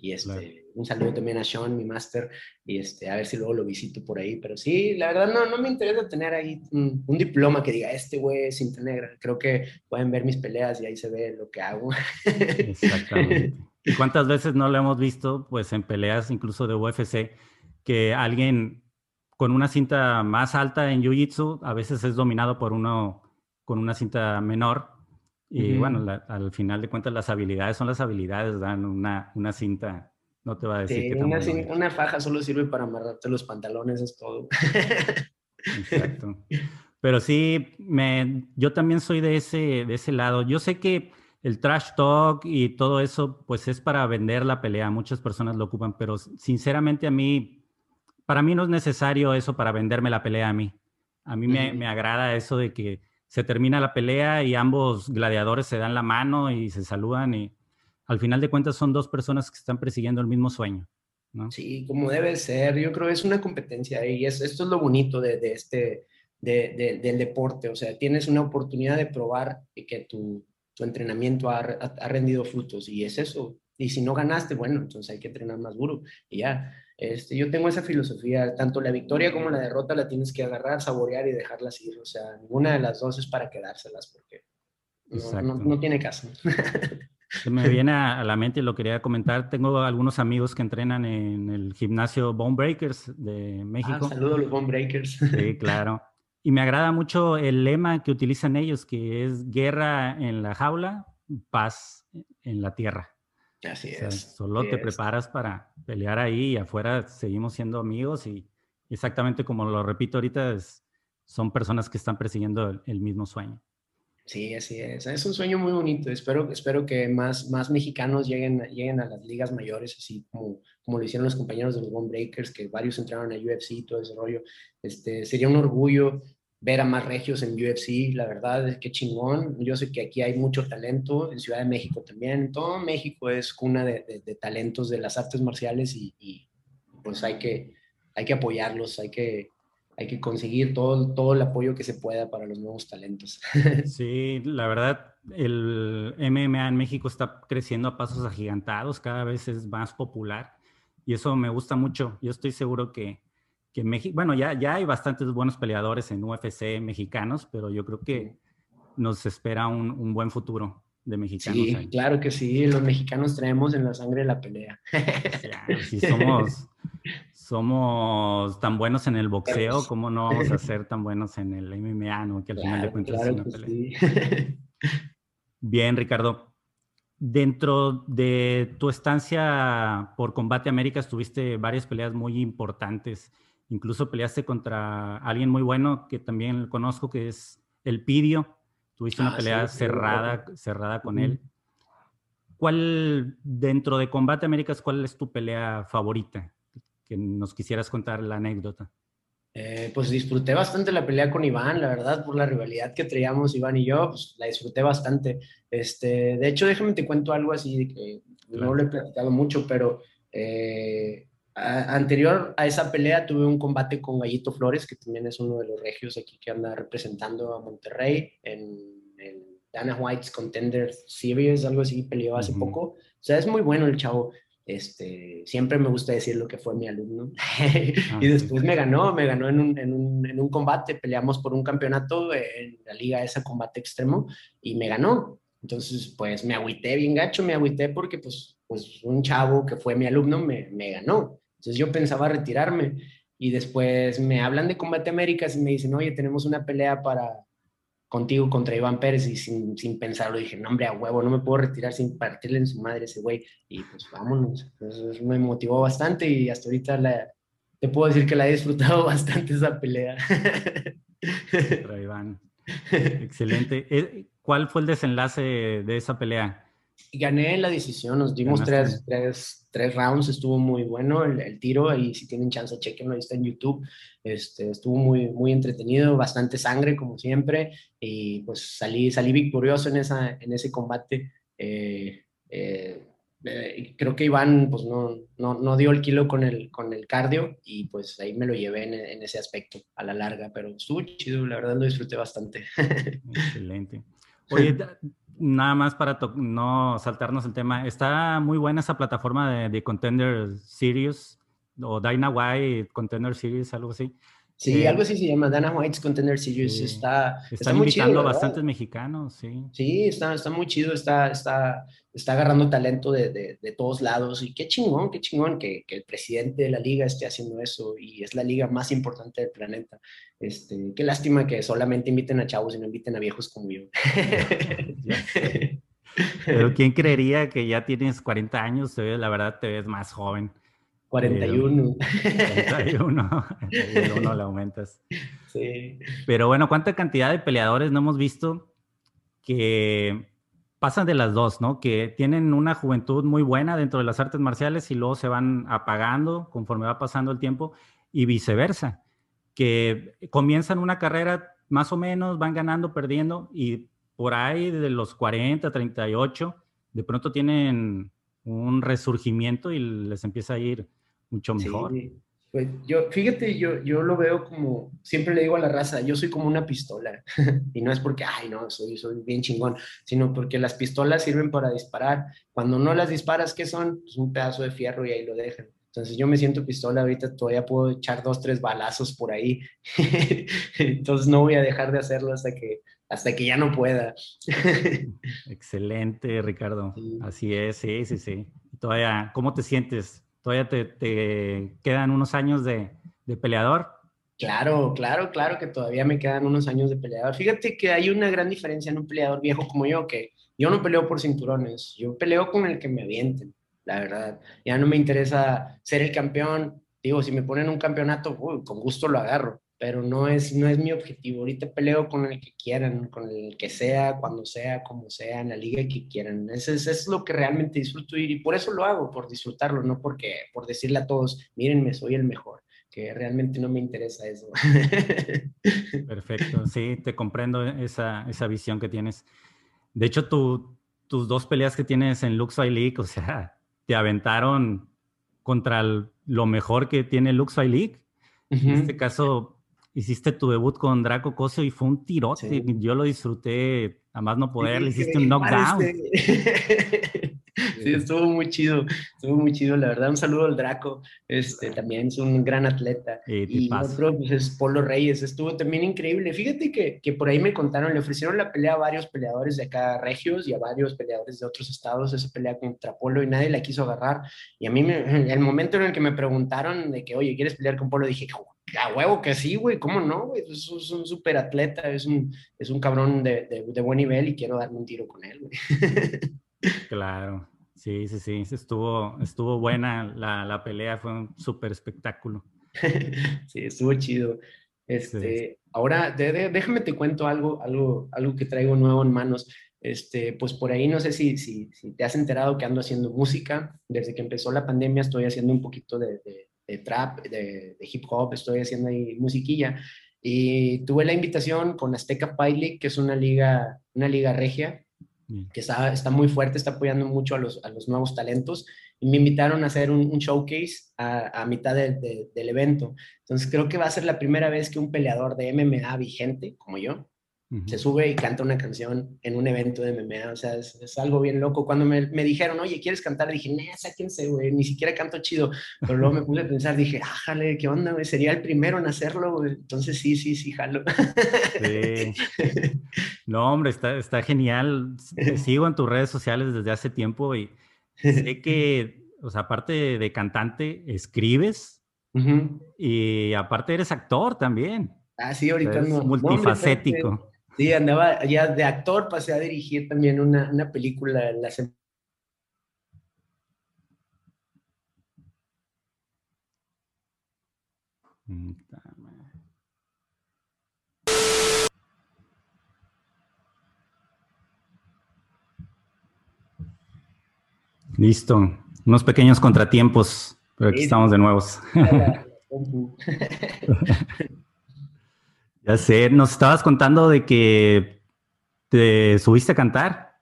y este, un saludo también a Sean, mi máster, y este, a ver si luego lo visito por ahí. Pero sí, la verdad no, no me interesa tener ahí un, diploma que diga, este güey es cinta negra. Creo que pueden ver mis peleas y ahí se ve lo que hago. Exactamente. ¿Y cuántas veces no lo hemos visto, pues en peleas incluso de UFC, que alguien con una cinta más alta en Jiu-Jitsu a veces es dominado por uno con una cinta menor y bueno, al final de cuentas las habilidades son las habilidades, dan una, una cinta, no te va a decir que una, una faja solo sirve para amarrarte los pantalones, es todo. Exacto. Pero sí, me, yo también soy de ese, de ese lado. Yo sé que el trash talk y todo eso, pues es para vender la pelea. Muchas personas lo ocupan, pero sinceramente a mí, para mí no es necesario eso para venderme la pelea a mí. A mí me, me agrada eso de que se termina la pelea y ambos gladiadores se dan la mano y se saludan y al final de cuentas son dos personas que están persiguiendo el mismo sueño. ¿no? Sí, como debe ser. Yo creo que es una competencia y es, esto es lo bonito de, este, de, del deporte. O sea, tienes una oportunidad de probar que tu, tu entrenamiento ha, ha, rendido frutos y es eso. Y si no ganaste, bueno, entonces hay que entrenar más duro y ya. Este, yo tengo esa filosofía, tanto la victoria como la derrota la tienes que agarrar, saborear y dejarlas ir. O sea, ninguna de las dos es para quedárselas porque no, no, tiene caso. Me viene a la mente y lo quería comentar. Tengo algunos amigos que entrenan en el gimnasio Bone Breakers de ah, México. Ah, saludos a los Bone Breakers. Sí, claro. Y me agrada mucho el lema que utilizan ellos, que es guerra en la jaula, paz en la tierra. Así es. Solo te preparas para pelear ahí y afuera seguimos siendo amigos y exactamente como lo repito ahorita, son personas que están persiguiendo el, mismo sueño. Sí, así es. Es un sueño muy bonito. Espero, espero que más, más mexicanos lleguen, lleguen a las ligas mayores, así como, como lo hicieron los compañeros de los One Breakers, que varios entraron a UFC y todo ese rollo. Este, sería un orgullo ver a más regios en UFC, la verdad es que chingón. Yo sé que aquí hay mucho talento, en Ciudad de México también. Todo México es cuna de, talentos de las artes marciales y, y, pues hay que, hay que apoyarlos, hay que, hay que conseguir todo, todo el apoyo que se pueda para los nuevos talentos. Sí, la verdad, el MMA en México está creciendo a pasos agigantados, cada vez es más popular y eso me gusta mucho. Yo estoy seguro que, que México, bueno, ya, ya hay bastantes buenos peleadores en UFC mexicanos, pero yo creo que nos espera un, un buen futuro de mexicanos. Sí, claro que sí, los mexicanos traemos en la sangre la pelea. Sí, somos, somos tan buenos en el boxeo, ¿cómo no vamos a ser tan buenos en el MMA, no? Que al final de cuentas es una pelea. Bien, Ricardo. Dentro de tu estancia por Combate América tuviste varias peleas muy importantes. Incluso peleaste contra alguien muy bueno que también conozco, que es El Pidio. Tuviste una ah, pelea cerrada, cerrada con él. ¿Cuál, dentro de Combate Américas, cuál es tu pelea favorita? que nos quisieras contar la anécdota. Eh, pues disfruté bastante la pelea con Iván, la verdad, por la rivalidad que traíamos Iván y yo, pues la disfruté bastante. Este, de hecho, déjame te cuento algo así, que no lo he platicado mucho, pero eh, anterior a esa pelea tuve un combate con Gallito Flores, que también es uno de los regios aquí que anda representando a Monterrey en el Dana White's Contender Series, algo así, peleó hace poco. O sea, es muy bueno el chavo. Este, siempre me gusta decir lo que fue mi alumno. Ah, y después me ganó, me ganó en un, en, un, en un, combate, peleamos por un campeonato en la liga esa combate extremo y me ganó. Entonces, pues me agüité bien gacho, me agüité porque pues, pues un chavo que fue mi alumno me, me ganó. Entonces yo pensaba retirarme y después me hablan de Combate Américas y me dicen, oye, tenemos una pelea para, contigo contra Iván Pérez y sin, sin pensarlo dije, no hombre, a huevo, no me puedo retirar sin partirle en su madre ese güey. Y pues vámonos. Me motivó bastante y hasta ahorita la, te puedo decir que la he disfrutado bastante esa pelea. Iván. Excelente. Eh, ¿Cuál fue el desenlace de esa pelea? Gané la decisión, nos dimos tres, tres, tres, rounds, estuvo muy bueno el, tiro, ahí si tienen chance, chequenlo, ahí está en YouTube, este, estuvo muy, muy entretenido, bastante sangre como siempre, y pues salí, salí victorioso en, esa, en ese combate. Eh, eh, eh, creo que Iván pues no, no, no, dio el kilo con el, con el cardio y pues ahí me lo llevé en, en ese aspecto a la larga, pero estuvo chido, la verdad lo disfruté bastante. Excelente. Oye, nada más para no saltarnos el tema, está muy buena esa plataforma de, Contender Series o Dyna White Contender Series, algo así. Sí, algo así se llama, Dana White's Contender Series. está, está muy invitando a bastantes mexicanos, sí. Sí, está, está muy chido, está, está, está agarrando talento de, de, de todos lados. Y qué chingón, qué chingón que, que, el presidente de la liga esté haciendo eso. Y es la liga más importante del planeta. Este, qué lástima que solamente inviten a chavos y no inviten a viejos como yo. Pero ¿quién creería que ya tienes 40 años? La verdad, te ves más joven. 41. 41. 41 le aumentas. Sí. Pero bueno, ¿cuánta cantidad de peleadores no hemos visto que pasan de las dos, ¿no? Que tienen una juventud muy buena dentro de las artes marciales y luego se van apagando conforme va pasando el tiempo y viceversa, que comienzan una carrera más o menos, van ganando, perdiendo y por ahí de los 40, 38, de pronto tienen un resurgimiento y les empieza a ir mucho mejor. Pues yo, fíjate, yo, yo lo veo como, siempre le digo a la raza, yo soy como una pistola. y no es porque, ay, no, soy, soy bien chingón, sino porque las pistolas sirven para disparar. Cuando no las disparas, ¿qué son? Pues un pedazo de fierro y ahí lo dejan. Entonces yo me siento pistola, ahorita todavía puedo echar dos, tres balazos por ahí. Entonces no voy a dejar de hacerlo hasta que, hasta que ya no pueda. Excelente, Ricardo. Así es, sí, sí, sí. Todavía, ¿cómo te sientes ¿Todavía te, quedan unos años de, peleador? Claro, claro, claro que todavía me quedan unos años de peleador. Fíjate que hay una gran diferencia en un peleador viejo como yo, que yo no peleo por cinturones, yo peleo con el que me avienten, la verdad. Ya no me interesa ser el campeón. Digo, si me ponen un campeonato, con gusto lo agarro. Pero no es, no es mi objetivo. Ahorita peleo con el que quieran, con el que sea, cuando sea, como sea, en la liga que quieran. Eso es, es lo que realmente disfruto ir y por eso lo hago, por disfrutarlo, no porque, por decirle a todos, mírenme, soy el mejor, que realmente no me interesa eso. Perfecto, sí, te comprendo esa, esa visión que tienes. De hecho, tu, tus dos peleas que tienes en Lux League, o sea, te aventaron contra lo mejor que tiene Lux League. En este caso, hiciste tu debut con Draco Cosio y fue un tirote. Yo lo disfruté a más no poder, le hiciste un knockdown. Sí, estuvo muy chido, estuvo muy chido, la verdad. Un saludo al Draco, este, también es un gran atleta. y otro pues, es Polo Reyes, estuvo también increíble. Fíjate que, que, por ahí me contaron, le ofrecieron la pelea a varios peleadores de acá, regios, y a varios peleadores de otros estados, esa pelea contra Polo, y nadie la quiso agarrar. Y a mí, me, el momento en el que me preguntaron de que, oye, ¿quieres pelear con Polo? Dije, a huevo que sí, güey, ¿cómo no, güey? Es, un súper atleta, es un, es un cabrón de, de, de, buen nivel y quiero darme un tiro con él, güey. Claro, sí, sí, sí, estuvo, estuvo buena la, la pelea, fue un súper espectáculo. sí, estuvo chido. Este, Ahora, déjame te cuento algo, algo, algo que traigo nuevo en manos. Este, pues por ahí no sé si, si, si te has enterado que ando haciendo música. Desde que empezó la pandemia estoy haciendo un poquito de, de trap, de, hip hop, estoy haciendo ahí musiquilla. Y tuve la invitación con Azteca League, que es una liga, una liga regia, que está, está muy fuerte, está apoyando mucho a los, a los nuevos talentos. Y me invitaron a hacer un, showcase a, a mitad del evento. Entonces creo que va a ser la primera vez que un peleador de MMA vigente, como yo, se sube y canta una canción en un evento de MMA, o sea, es, algo bien loco. Cuando me, me, dijeron, oye, ¿quieres cantar? Dije, no, sáquense, güey, ni siquiera canto chido. Pero luego me puse a pensar, dije, ájale, ¿qué onda, güey? Sería el primero en hacerlo, güey. Entonces, sí, sí, sí, jalo. Sí. No, hombre, está, está genial. Te sigo en tus redes sociales desde hace tiempo y sé que, o sea, aparte de cantante, escribes y aparte eres actor también. Ah, sí, ahorita no. Multifacético. Sí, andaba ya de actor, pasé a dirigir también una, una película la Listo. Unos pequeños contratiempos, pero aquí estamos de nuevos. Ya sé, nos estabas contando de que te subiste a cantar.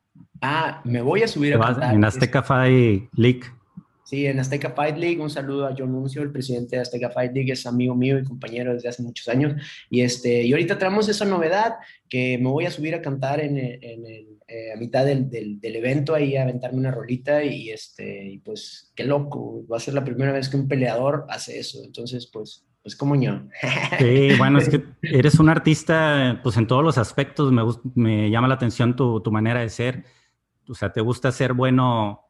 Ah, me voy a subir a cantar. En Azteca Fight League. Sí, en Azteca Fight League. Un saludo a John Nuncio, el presidente de Azteca Fight League, es amigo mío y compañero desde hace muchos años. Y, este, y ahorita traemos esa novedad que me voy a subir a cantar en, en, eh, a mitad del, del, del, evento, ahí a aventarme una rolita y, este, y pues qué loco, va a ser la primera vez que un peleador hace eso. Entonces, pues pues como yo. Sí, bueno, es que eres un artista, pues en todos los aspectos, me, me llama la atención tu, tu, manera de ser. O sea, te gusta ser bueno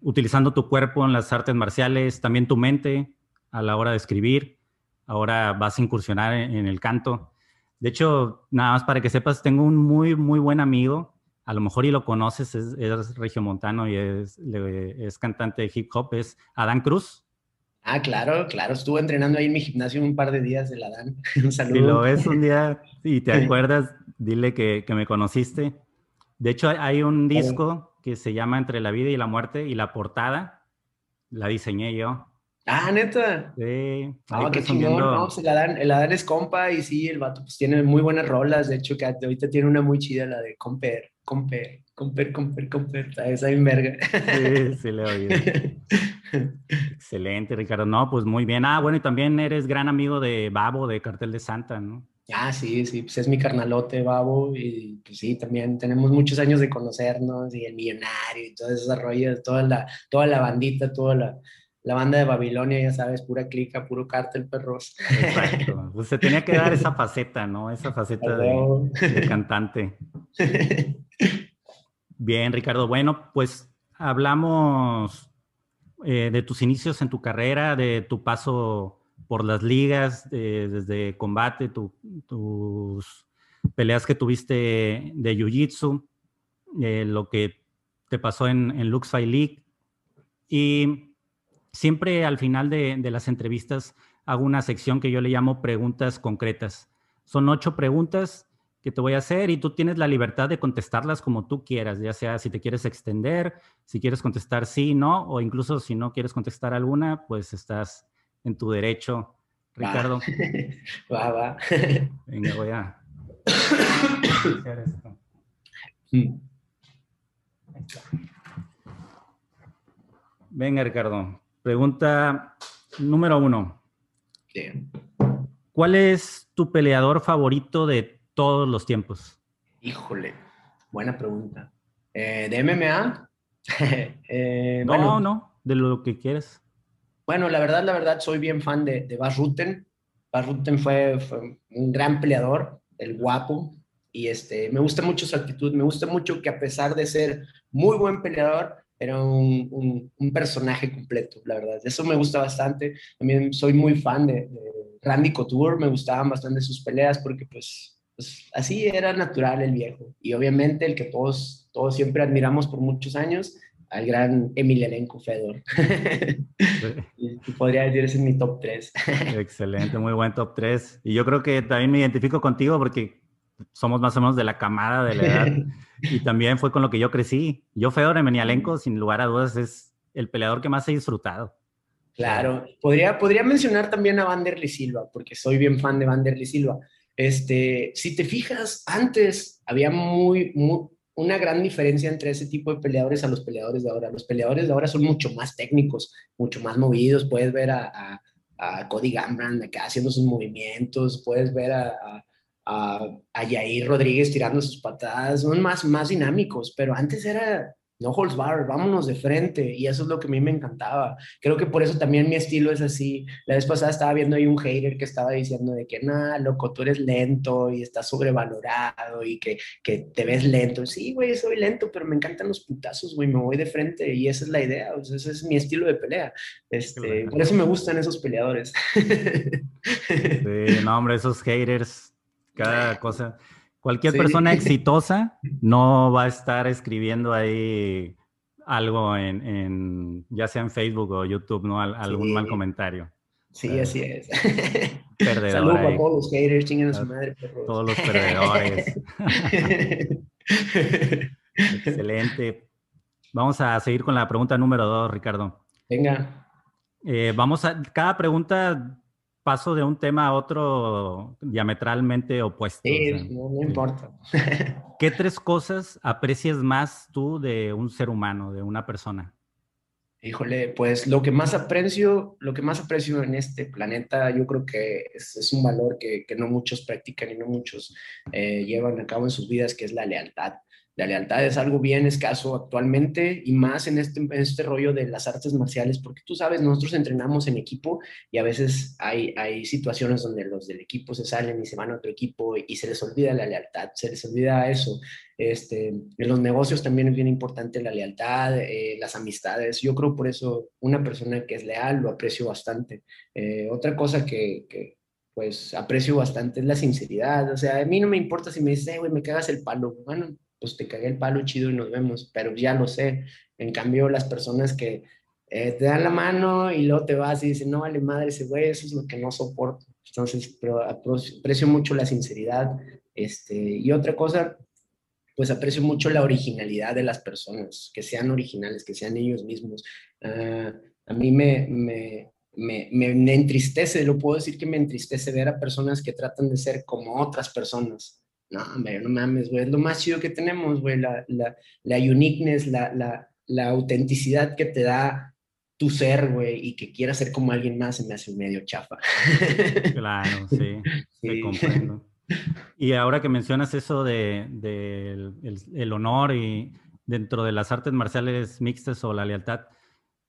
utilizando tu cuerpo en las artes marciales, también tu mente a la hora de escribir. Ahora vas a incursionar en, el canto. De hecho, nada más para que sepas, tengo un muy, muy buen amigo. A lo mejor y lo conoces, es, es regiomontano y es, es cantante de hip hop, es Adán Cruz. Ah, claro, claro, estuve entrenando ahí en mi gimnasio un par de días de la Dan. un saludo. Si lo ves un día y te acuerdas, dile que, que, me conociste. De hecho, hay un disco que se llama Entre la vida y la muerte y la portada la diseñé yo. Ah, neta. Sí. Ah, qué chingón. No, pues el Adán, el Adán es compa y sí, el vato pues tiene muy buenas rolas. De hecho, que ahorita tiene una muy chida, la de Comper, Comper, Comper, Comper, Comper. Esa bien verga. Sí, sí le oí. Excelente, Ricardo. No, pues muy bien. Ah, bueno, y también eres gran amigo de Babo, de Cartel de Santa, ¿no? Ah, sí, sí, pues es mi carnalote, Babo, y pues sí, también tenemos muchos años de conocernos, y el millonario, y todas esas rollas, toda la, toda la bandita, toda la, la banda de Babilonia, ya sabes, pura clica, puro cártel, perros. Exacto. Pues se tenía que dar esa faceta, ¿no? Esa faceta de, de, cantante. Bien, Ricardo. Bueno, pues hablamos eh, de tus inicios en tu carrera, de tu paso por las ligas, desde combate, tus peleas que tuviste de Jiu-Jitsu, eh, lo que te pasó en, en Lux Fight League. Y siempre al final de, las entrevistas hago una sección que yo le llamo preguntas concretas. Son ocho preguntas que te voy a hacer y tú tienes la libertad de contestarlas como tú quieras, ya sea si te quieres extender, si quieres contestar sí, no, o incluso si no quieres contestar alguna, pues estás en tu derecho, Ricardo. Va, va. Venga, voy a hacer esto. Venga, Ricardo. Pregunta número uno. Bien. ¿Cuál es tu peleador favorito de todos los tiempos? Híjole, buena pregunta. Eh, ¿De MMA? Eh, no, bueno, no, de lo que quieres. Bueno, la verdad, la verdad, soy bien fan de, de Bas Rutten. Bas Rutten fue, fue un gran peleador, el guapo, y este, me gusta mucho su actitud, me gusta mucho que a pesar de ser muy buen peleador, era un, un, un personaje completo, la verdad. Eso me gusta bastante. También soy muy fan de, de Randy Couture, me gustaban bastante sus peleas porque pues, pues así era natural el viejo. Y obviamente el que todos, todos siempre admiramos por muchos años, al gran Emelianenko Fedor. y podría decir ese es mi top 3. Excelente, muy buen top 3. Y yo creo que también me identifico contigo porque somos más o menos de la camada de la edad. y también fue con lo que yo crecí. Yo, Fedor Emelianenko, sin lugar a dudas, es el peleador que más he disfrutado. Claro, podría, podría mencionar también a Vanderlei Silva, porque soy bien fan de Vanderlei Silva. Este, si te fijas, antes había muy, una gran diferencia entre ese tipo de peleadores a los peleadores de ahora. Los peleadores de ahora son mucho más técnicos, mucho más movidos. Puedes ver a, Cody Gambran acá haciendo sus movimientos, puedes ver a, a, Rodríguez tirando sus patadas, son más, más dinámicos, pero antes era no holds bar, vámonos de frente, y eso es lo que a mí me encantaba. Creo que por eso también mi estilo es así. La vez pasada estaba viendo ahí un hater que estaba diciendo de que, nada, loco, tú eres lento y estás sobrevalorado y que, que te ves lento. Sí, güey, soy lento, pero me encantan los putazos, güey, me voy de frente y esa es la idea, o sea, ese es mi estilo de pelea. Este. Por eso me gustan esos peleadores. Sí, no, hombre, esos haters, cada cosa. Cualquier Sí. persona exitosa no va a estar escribiendo ahí algo en, en- ya sea en Facebook o YouTube, ¿no? Al- algún Sí. mal comentario. Sí, así es. Saludos a todos los haters, chinguen a su madre, perros. Todos los perdedores. Excelente. Vamos a seguir con la pregunta número dos, Ricardo. Venga, Eh, vamos a, cada pregunta paso de un tema a otro diametralmente opuesto. sí, o sea, no, no importa. ¿Qué tres cosas aprecias más tú de un ser humano, de una persona? Híjole, pues lo que más aprecio, lo que más aprecio en este planeta, yo creo que es, es un valor que, que no muchos practican y no muchos eh, llevan a cabo en sus vidas, que es la lealtad. La lealtad es algo bien escaso actualmente y más en este, en este rollo de las artes marciales, porque tú sabes, nosotros entrenamos en equipo y a veces hay, hay situaciones donde los del equipo se salen y se van a otro equipo y se les olvida la lealtad, se les olvida eso. Este, en los negocios también es bien importante la lealtad, eh, las amistades. Yo creo por eso una persona que es leal lo aprecio bastante. Eh, otra cosa que, pues aprecio bastante es la sinceridad. O sea, a mí no me importa si me dices, "Eh, güey, me cagas el palo. Bueno, pues te cagué el palo chido y nos vemos, pero ya lo sé. En cambio, las personas que eh, te dan la mano y luego te vas y dicen, no vale madre ese güey, eso es lo que no soporto. Entonces, aprecio mucho la sinceridad. Este, y otra cosa, pues aprecio mucho la originalidad de las personas, que sean originales, que sean ellos mismos. Ah, a mí me, me, me, me- me entristece, lo puedo decir que me entristece ver a personas que tratan de ser como otras personas. No, hombre, no mames, güey, es lo más chido que tenemos, güey, la, la, la uniqueness, la, la, la autenticidad que te da tu ser, güey, y que quieras ser como alguien más, se me hace medio chafa. Claro, sí, te comprendo. Y ahora que mencionas eso de, de el, el- el honor y dentro de las artes marciales mixtas o la lealtad,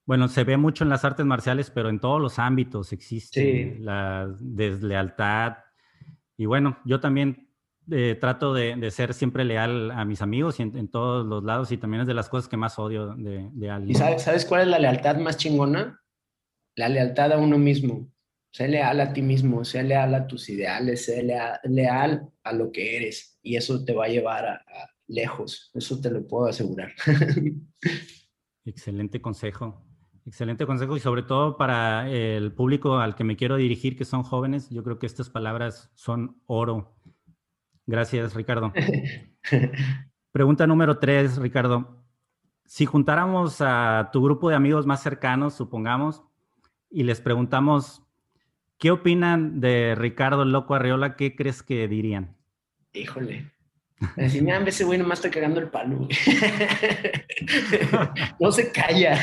bueno, se ve mucho en las artes marciales, pero en todos los ámbitos existe Sí. la deslealtad. Y bueno, yo también eh, trato de, de ser siempre leal a mis amigos y en, en todos los lados y también es de las cosas que más odio de, de ¿Y alguien. sabes, sabes cuál es la lealtad más chingona? La lealtad a uno mismo. Sé leal a ti mismo, sé leal a tus ideales, sé lea- leal a lo que eres. Y eso te va a llevar a, a lejos. Eso te lo puedo asegurar. Excelente consejo. Excelente consejo y sobre todo para el público al que me quiero dirigir, que son jóvenes, yo creo que estas palabras son oro. Gracias, Ricardo. Pregunta número tres, Ricardo. Si juntáramos a tu grupo de amigos más cercanos, supongamos, y les preguntamos, ¿qué opinan de Ricardo Loco Arriola? ¿Qué crees que dirían? Híjole, Así, mira, ese güey nomás está cagando el palo. no se calla.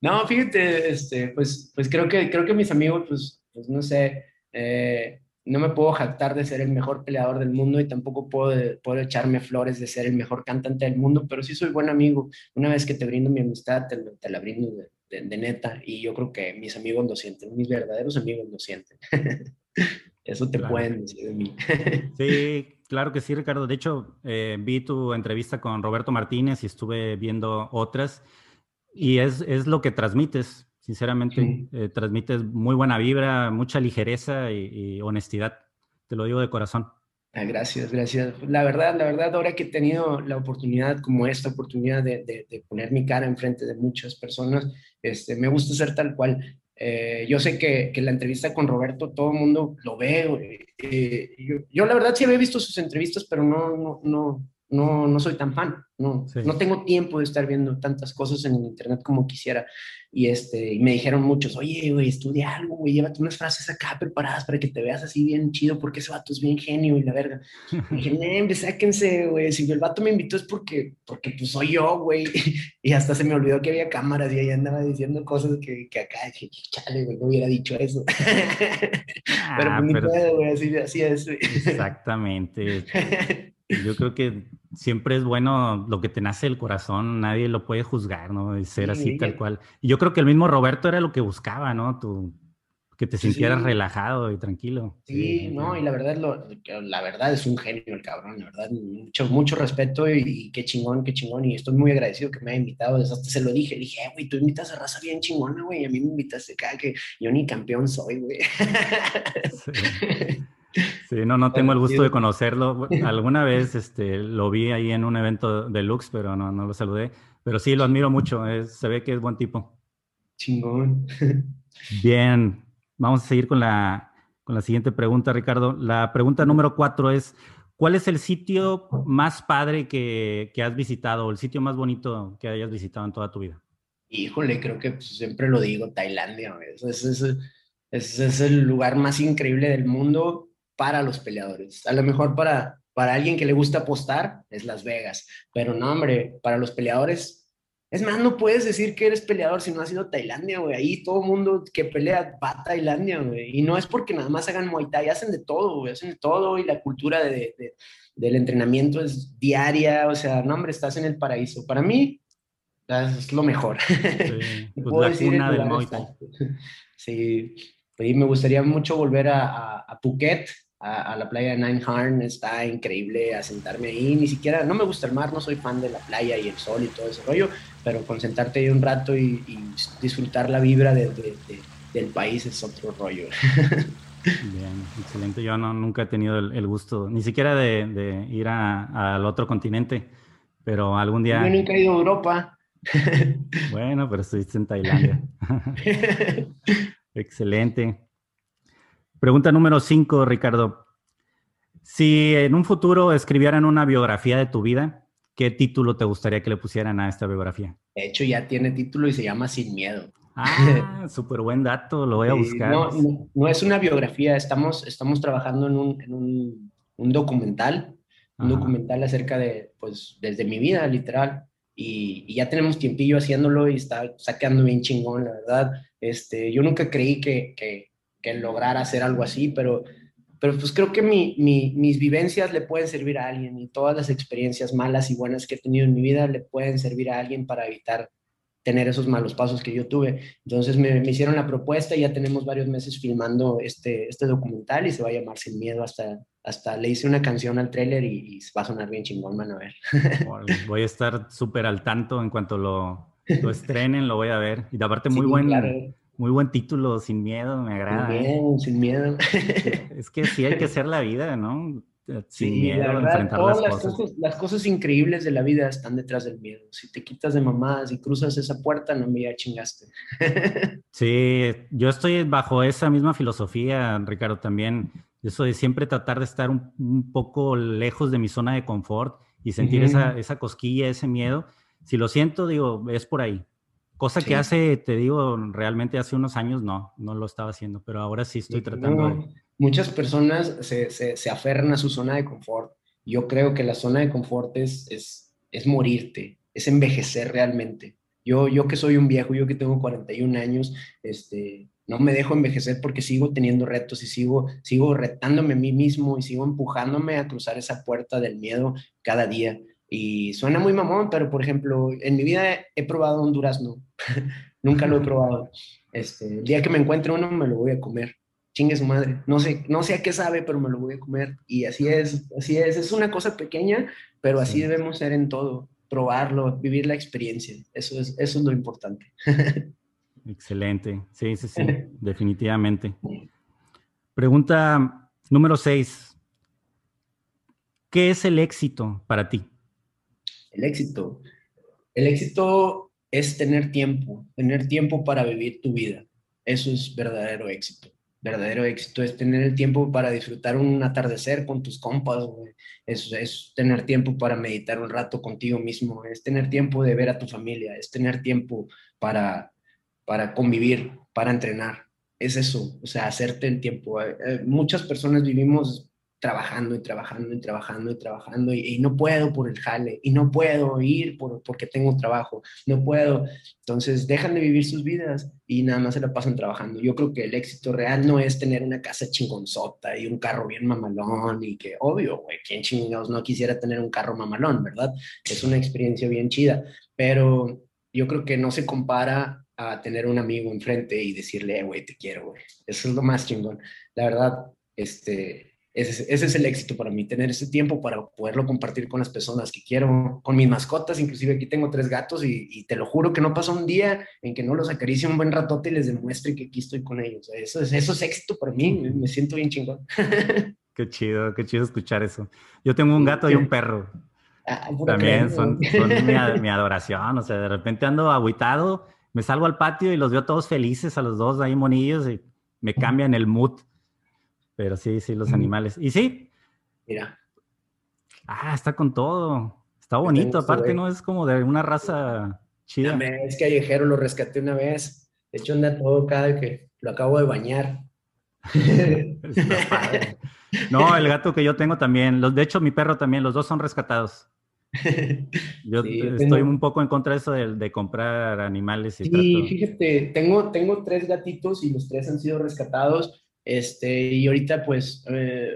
no, fíjate, este, pues, pues creo que, creo que mis amigos, pues, pues no sé, eh, no me puedo jactar de ser el mejor peleador del mundo y tampoco puedo, puedo echarme flores de ser el mejor cantante del mundo, pero sí soy buen amigo. Una vez que te brindo mi amistad, te, te la brindo de, de, neta y yo creo que mis amigos lo sienten, mis verdaderos amigos lo sienten. Eso te pueden decir de mí. sí, claro que sí, Ricardo. De hecho, eh, vi tu entrevista con Roberto Martínez y estuve viendo otras y es, es lo que transmites, sinceramente. Eh, transmites muy buena vibra, mucha ligereza y, honestidad. Te lo digo de corazón. Ah, gracias, gracias. La verdad, la verdad, ahora que he tenido la oportunidad como esta oportunidad de, de, de poner mi cara enfrente de muchas personas, este, me gusta ser tal cual. Eh, yo sé que, que, la entrevista con Roberto todo el mundo lo ve. Eh, yo, yo, la verdad sí había visto sus entrevistas, pero no, no, no, no, no soy tan fan, no, no tengo tiempo de estar viendo tantas cosas en internet como quisiera. Y, este, y me dijeron muchos, oye, güey, estudia algo, güey, llévate unas frases acá preparadas para que te veas así bien chido, porque ese vato es bien genio y la verga. y dije, no, sáquense, güey, si el vato me invitó es porque, porque pues soy yo, güey. y hasta se me olvidó que había cámaras y ahí andaba diciendo cosas que, que acá, dije, chale, güey, no hubiera dicho eso. pero pues ni puedo, güey, así, así es. Exactamente. Yo creo que siempre es bueno lo que te nace el corazón, nadie lo puede juzgar, ¿no? Y ser así tal cual. Y yo creo que el mismo Roberto era lo que buscaba, ¿no? Tu, que te sintieras relajado y tranquilo. Sí, no, y la verdad, lo, la verdad es un genio el cabrón, la verdad, mucho, mucho respeto y, qué chingón, qué chingón, y estoy muy agradecido que me haya invitado, hasta se lo dije, dije, eh, güey, tú invitas a raza bien chingona, güey, a mí me invitaste acá, que yo ni campeón soy, güey. Sí, no, no tengo el gusto de conocerlo. Alguna vez este, lo vi ahí en un evento de Lux, pero no, no lo saludé. Pero sí, lo admiro mucho. se ve que es buen tipo. Chingón. Bien, vamos a seguir con la, con la siguiente pregunta, Ricardo. La pregunta número cuatro es, ¿cuál es el sitio más padre que, que has visitado o el sitio más bonito que hayas visitado en toda tu vida? Híjole, creo que pues, siempre lo digo, Tailandia. Es, es, es, es el lugar más increíble del mundo para los peleadores. A lo mejor para, para alguien que le gusta apostar es Las Vegas, pero no, hombre, para los peleadores, es más, no puedes decir que eres peleador si no has ido a Tailandia, güey. Ahí todo el mundo que pelea va a Tailandia, güey. Y no es porque nada más hagan Muay Thai, hacen de todo, güey. Hacen de todo y la cultura de, del entrenamiento es diaria. O sea, no, hombre, estás en el paraíso. Para mí, es lo mejor. Sí, pues la cuna del Muay Thai. Sí, y me gustaría mucho volver a, a, Phuket, a, la playa de Nine Harn, está increíble asentarme ahí, ni siquiera, no me gusta el mar, no soy fan de la playa y el sol y todo ese rollo, pero concentrarte ahí un rato y, disfrutar la vibra de, del país es otro rollo. Bien, excelente. Yo no, nunca he tenido el, gusto, ni siquiera de, ir al otro continente, pero algún día... Yo nunca he ido a Europa. bueno, pero estuviste en Tailandia. Excelente. Pregunta número cinco, Ricardo. Si en un futuro escribieran una biografía de tu vida, ¿qué título te gustaría que le pusieran a esta biografía? De hecho, ya tiene título y se llama Sin Miedo. Ah, súper buen dato, lo voy a buscar. No, no, es una biografía, estamos, estamos trabajando en un, en un, un documental, un documental acerca de, pues, desde mi vida, literal. Y, y, ya tenemos tiempillo haciéndolo y está sacando bien chingón, la verdad. Este, yo nunca creí que, que, lograra hacer algo así, pero, pero pues creo que mi, mi, mis vivencias le pueden servir a alguien y todas las experiencias malas y buenas que he tenido en mi vida le pueden servir a alguien para evitar tener esos malos pasos que yo tuve. Entonces me, hicieron la propuesta y ya tenemos varios meses filmando este, este documental y se va a llamar Sin Miedo. Hasta, hasta le hice una canción al tráiler y, va a sonar bien chingón, van ver. Voy a estar súper al tanto en cuanto lo, lo estrenen, lo voy a ver. Y aparte, muy buen, muy buen título, Sin Miedo, me agrada. Sin ¿eh? miedo, sin miedo. Es que sí hay que hacer la vida, ¿no? eh, sin miedo a enfrentar las, cosas. Las cosas increíbles de la vida están detrás del miedo. Si te quitas de mamadas y cruzas esa puerta, no me ya chingaste. sí, yo estoy bajo esa misma filosofía, Ricardo, también. Eso de siempre tratar de estar un, poco lejos de mi zona de confort y sentir esa, esa cosquilla, ese miedo. Si lo siento, digo, es por ahí. Cosa que hace, te digo, realmente hace unos años no, no lo estaba haciendo, pero ahora sí estoy tratando de... Muchas personas se, se, se, aferran a su zona de confort. Yo creo que la zona de confort es, es, es morirte, es envejecer realmente. Yo, yo que soy un viejo, yo que tengo 41 años, este, no me dejo envejecer porque sigo teniendo retos y sigo, sigo retándome a mí mismo y sigo empujándome a cruzar esa puerta del miedo cada día. Y suena muy mamón, pero por ejemplo, en mi vida he probado un durazno. Nunca lo he probado. Este, el día que me encuentre uno, me lo voy a comer. Chingue su madre. No sé, no sé a qué sabe, pero me lo voy a comer. Y así es, así es. Es una cosa pequeña, pero así debemos ser en todo. Probarlo, vivir la experiencia. Eso es, eso es lo importante. Excelente. Sí, sí, sí, definitivamente. Pregunta número seis. ¿Qué es el éxito para ti? El éxito. El éxito es tener tiempo, tener tiempo para vivir tu vida. Eso es verdadero éxito. Verdadero éxito es tener el tiempo para disfrutar un atardecer con tus compas, Es, es tener tiempo para meditar un rato contigo mismo, es tener tiempo de ver a tu familia, es tener tiempo para, para convivir, para entrenar. Es eso, o sea, hacerte el tiempo. Eh, eh, muchas personas vivimos trabajando y trabajando y trabajando y trabajando y, no puedo por el jale y no puedo ir por, porque tengo trabajo, no puedo. Entonces dejan de vivir sus vidas y nada más se la pasan trabajando. Yo creo que el éxito real no es tener una casa chingonzota y un carro bien mamalón y que obvio, güey, ¿quién chingados no quisiera tener un carro mamalón, verdad? Es una experiencia bien chida, pero yo creo que no se compara a tener un amigo enfrente y decirle, güey, te quiero, güey. Eso es lo más chingón. La verdad, este, ese, es el éxito para mí, tener ese tiempo para poderlo compartir con las personas que quiero, con mis mascotas, inclusive aquí tengo tres gatos y, te lo juro que no pasa un día en que no los acaricie un buen ratote y les demuestre que aquí estoy con ellos. Eso es, eso es éxito para mí, me siento bien chingón. Qué chido, qué chido escuchar eso. Yo tengo un gato y un perro. Ah, También son, mi, mi, adoración, o sea, de repente ando aguitado, me salgo al patio y los veo todos felices a los dos ahí monillos y me cambian el mood. Pero sí, sí, los animales. Y sí. Mira. Ah, está con todo. Está bonito, aparte, ¿no? Es como de una raza chida. Es callejero, lo rescaté una vez. De hecho, anda todo cada que lo acabo de bañar. no, el gato que yo tengo también. Los, de hecho, mi perro también, los dos son rescatados. Yo estoy un poco en contra de eso de, comprar animales. Y sí, fíjate, tengo, tengo tres gatitos y los tres han sido rescatados. Este, y ahorita pues eh,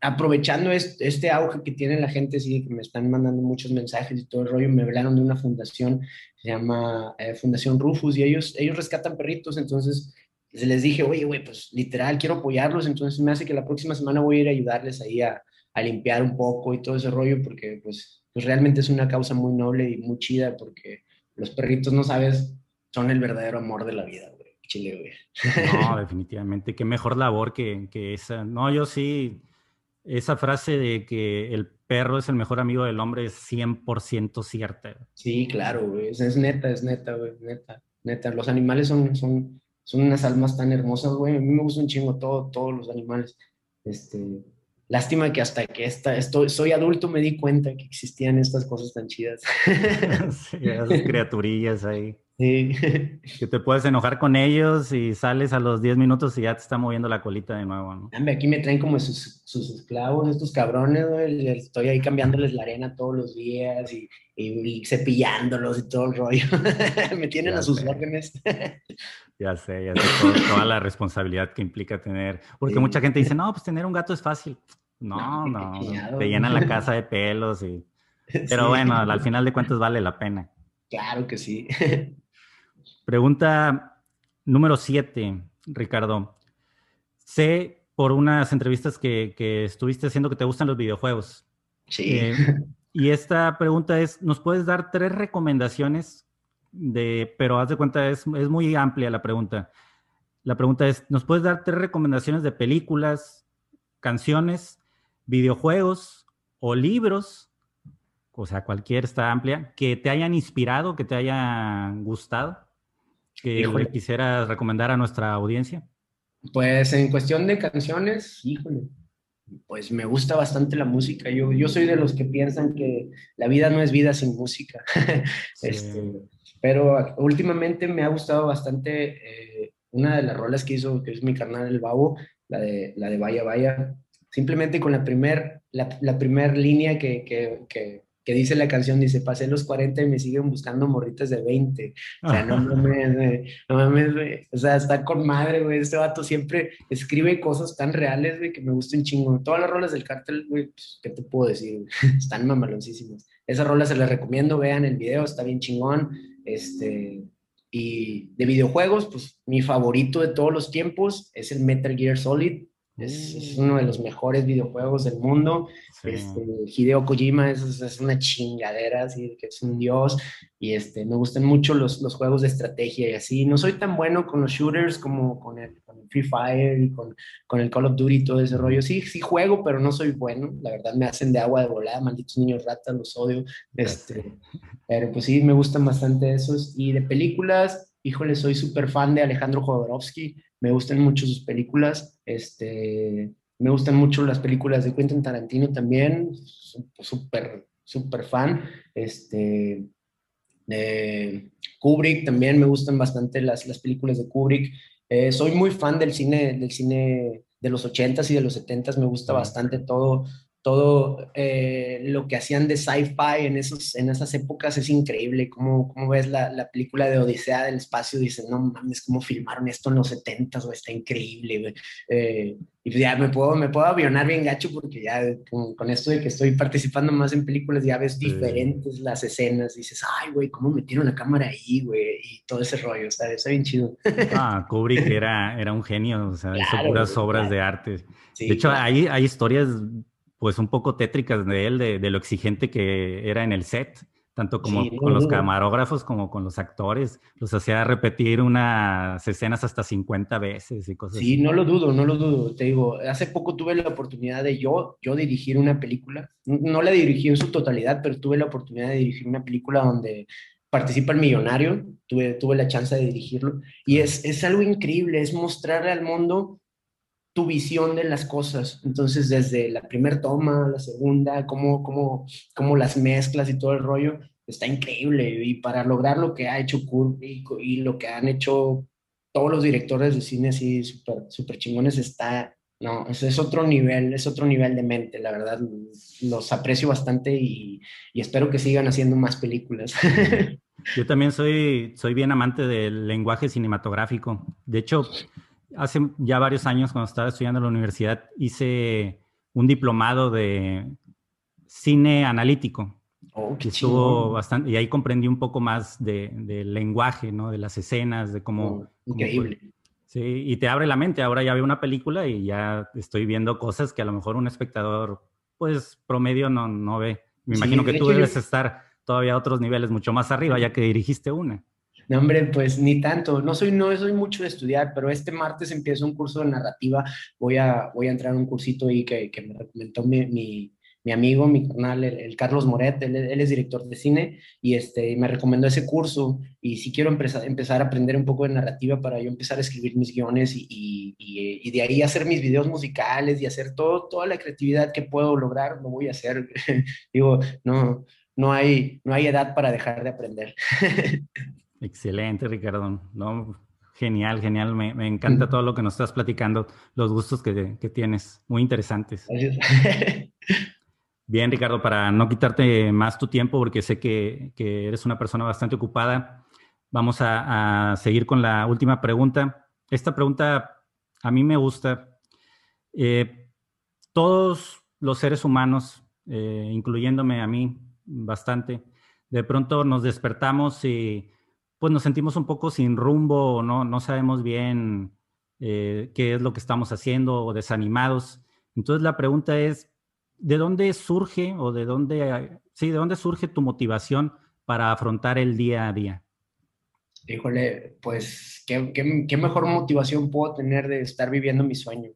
aprovechando este, auge que tiene la gente, sí, que me están mandando muchos mensajes y todo el rollo, me hablaron de una fundación, se llama eh, Fundación Rufus, y ellos, ellos rescatan perritos, entonces les dije, oye, güey, pues literal, quiero apoyarlos, entonces me hace que la próxima semana voy a ir a ayudarles ahí a, a limpiar un poco y todo ese rollo, porque pues, pues realmente es una causa muy noble y muy chida, porque los perritos, no sabes, son el verdadero amor de la vida. Chile, No, definitivamente. Qué mejor labor que, que, esa. No, yo sí, esa frase de que el perro es el mejor amigo del hombre es 100% cierta. Sí, claro, güey. Es, neta, es neta, güey. Neta, neta. Los animales son, son, son unas almas tan hermosas, güey. A mí me gusta un chingo todo, todos los animales. Este, lástima que hasta que esta, estoy, soy adulto me di cuenta que existían estas cosas tan chidas. sí, esas criaturillas ahí. Que te puedes enojar con ellos y sales a los 10 minutos y ya te está moviendo la colita de nuevo, ¿no? Aquí me traen como sus, sus esclavos, estos cabrones, Estoy ahí cambiándoles la arena todos los días y, y, cepillándolos y todo el rollo. me tienen a sus órdenes. ya sé, ya sé toda, la responsabilidad que implica tener. Porque mucha gente dice, no, pues tener un gato es fácil. No, no, te llenan la casa de pelos y... Pero bueno, al final de cuentas vale la pena. Claro que sí. Pregunta número siete, Ricardo. Sé por unas entrevistas que, estuviste haciendo que te gustan los videojuegos. Sí. Eh, y esta pregunta es, ¿nos puedes dar tres recomendaciones de, pero haz de cuenta, es, es muy amplia la pregunta. La pregunta es, ¿nos puedes dar tres recomendaciones de películas, canciones videojuegos o libros, o sea, cualquier está amplia, que te hayan inspirado, que te hayan gustado, que le quisieras recomendar a nuestra audiencia. Pues en cuestión de canciones, híjole, pues me gusta bastante la música. Yo, yo soy de los que piensan que la vida no es vida sin música. este, pero últimamente me ha gustado bastante eh, una de las rolas que hizo, que es mi carnal El Babo, la de, la de Vaya Vaya. Simplemente con la primer, la, la primer línea que, que, que, que dice la canción, dice, pasé los 40 y me siguen buscando morritas de 20. O sea, no mames, no mames, O sea, está con madre, güey. Este vato siempre escribe cosas tan reales, güey, que me gustan chingo. Todas las rolas del cártel, güey, pues, ¿qué te puedo decir? Están mamaloncísimas. Esas rolas se las recomiendo, vean el video, está bien chingón. Este, y de videojuegos, pues mi favorito de todos los tiempos es el Metal Gear Solid. Es, uno de los mejores videojuegos del mundo. Este, Hideo Kojima es, es, una chingadera, así que es un dios. Y este, me gustan mucho los, los, juegos de estrategia y así. No soy tan bueno con los shooters como con el, con el Free Fire y con, con, el Call of Duty y todo ese rollo. Sí, sí juego, pero no soy bueno. La verdad me hacen de agua de volada, malditos niños ratas, los odio. Este, pero pues sí, me gustan bastante esos. Y de películas, híjole, soy súper fan de Alejandro Jodorowsky me gustan mucho sus películas, este, me gustan mucho las películas de Quentin Tarantino también, súper, súper fan, este, de Kubrick también me gustan bastante las, las películas de Kubrick, eh, soy muy fan del cine, del cine de los 80s y de los 70s, me gusta bastante todo, todo eh, lo que hacían de sci-fi en, esos, en esas épocas es increíble. Como, como ves la, la, película de Odisea del Espacio, dices, no mames, cómo filmaron esto en los 70 s está increíble, eh, y pues ya me puedo, me puedo avionar bien gacho porque ya con, con, esto de que estoy participando más en películas ya ves diferentes las escenas. dices, ay, güey, ¿cómo metieron la cámara ahí, güey? Y todo ese rollo, está, está bien chido. Ah, Kubrick era, era un genio, o sea, hizo puras obras de arte. de hecho, hay, hay historias pues un poco tétricas de él, de, lo exigente que era en el set, tanto como con los camarógrafos como con los actores. Los hacía repetir unas escenas hasta 50 veces y cosas sí, no lo dudo, no lo dudo. Te digo, hace poco tuve la oportunidad de yo, yo dirigir una película. No la dirigí en su totalidad, pero tuve la oportunidad de dirigir una película donde participa el millonario. Tuve, tuve la chance de dirigirlo. Y es, es algo increíble, es mostrarle al mundo tu visión de las cosas. Entonces, desde la primera toma, la segunda, cómo, cómo, cómo las mezclas y todo el rollo, está increíble. Y para lograr lo que ha hecho Kurt y, lo que han hecho todos los directores de cine así súper super chingones, está, no, es, otro nivel, es otro nivel de mente, la verdad. Los aprecio bastante y, y espero que sigan haciendo más películas. Yo también soy, soy bien amante del lenguaje cinematográfico. De hecho, hace ya varios años, cuando estaba estudiando en la universidad, hice un diplomado de cine analítico. Oh, que estuvo bastante, y ahí comprendí un poco más del de lenguaje, ¿no? De las escenas, de cómo... Oh, increíble. sí, y te abre la mente. Ahora ya veo una película y ya estoy viendo cosas que a lo mejor un espectador, pues, promedio no, no ve. Me imagino que tú debes estar todavía a otros niveles mucho más arriba, ya que dirigiste una. No, hombre, pues ni tanto. No soy, no soy mucho de estudiar, pero este martes empiezo un curso de narrativa. Voy a, voy a entrar a un cursito ahí que, me recomendó mi, mi, mi, amigo, mi canal, el, Carlos Moret. Él, es director de cine y este, me recomendó ese curso. Y si quiero empezar, empezar a aprender un poco de narrativa para yo empezar a escribir mis guiones y, y, y, de ahí hacer mis videos musicales y hacer todo, toda la creatividad que puedo lograr, lo voy a hacer. Digo, no, no, hay, no hay edad para dejar de aprender. Excelente, Ricardo. No, genial, genial. Me, encanta todo lo que nos estás platicando, los gustos que, tienes, muy interesantes. Bien, Ricardo, para no quitarte más tu tiempo, porque sé que, eres una persona bastante ocupada, vamos a, seguir con la última pregunta. Esta pregunta a mí me gusta. Eh, todos los seres humanos, eh, incluyéndome a mí bastante, de pronto nos despertamos y pues nos sentimos un poco sin rumbo, no, no sabemos bien eh, qué es lo que estamos haciendo o desanimados. Entonces la pregunta es, ¿de dónde surge o de dónde, sí, de dónde surge tu motivación para afrontar el día a día? Híjole, pues, ¿qué, qué, qué mejor motivación puedo tener de estar viviendo mi sueño?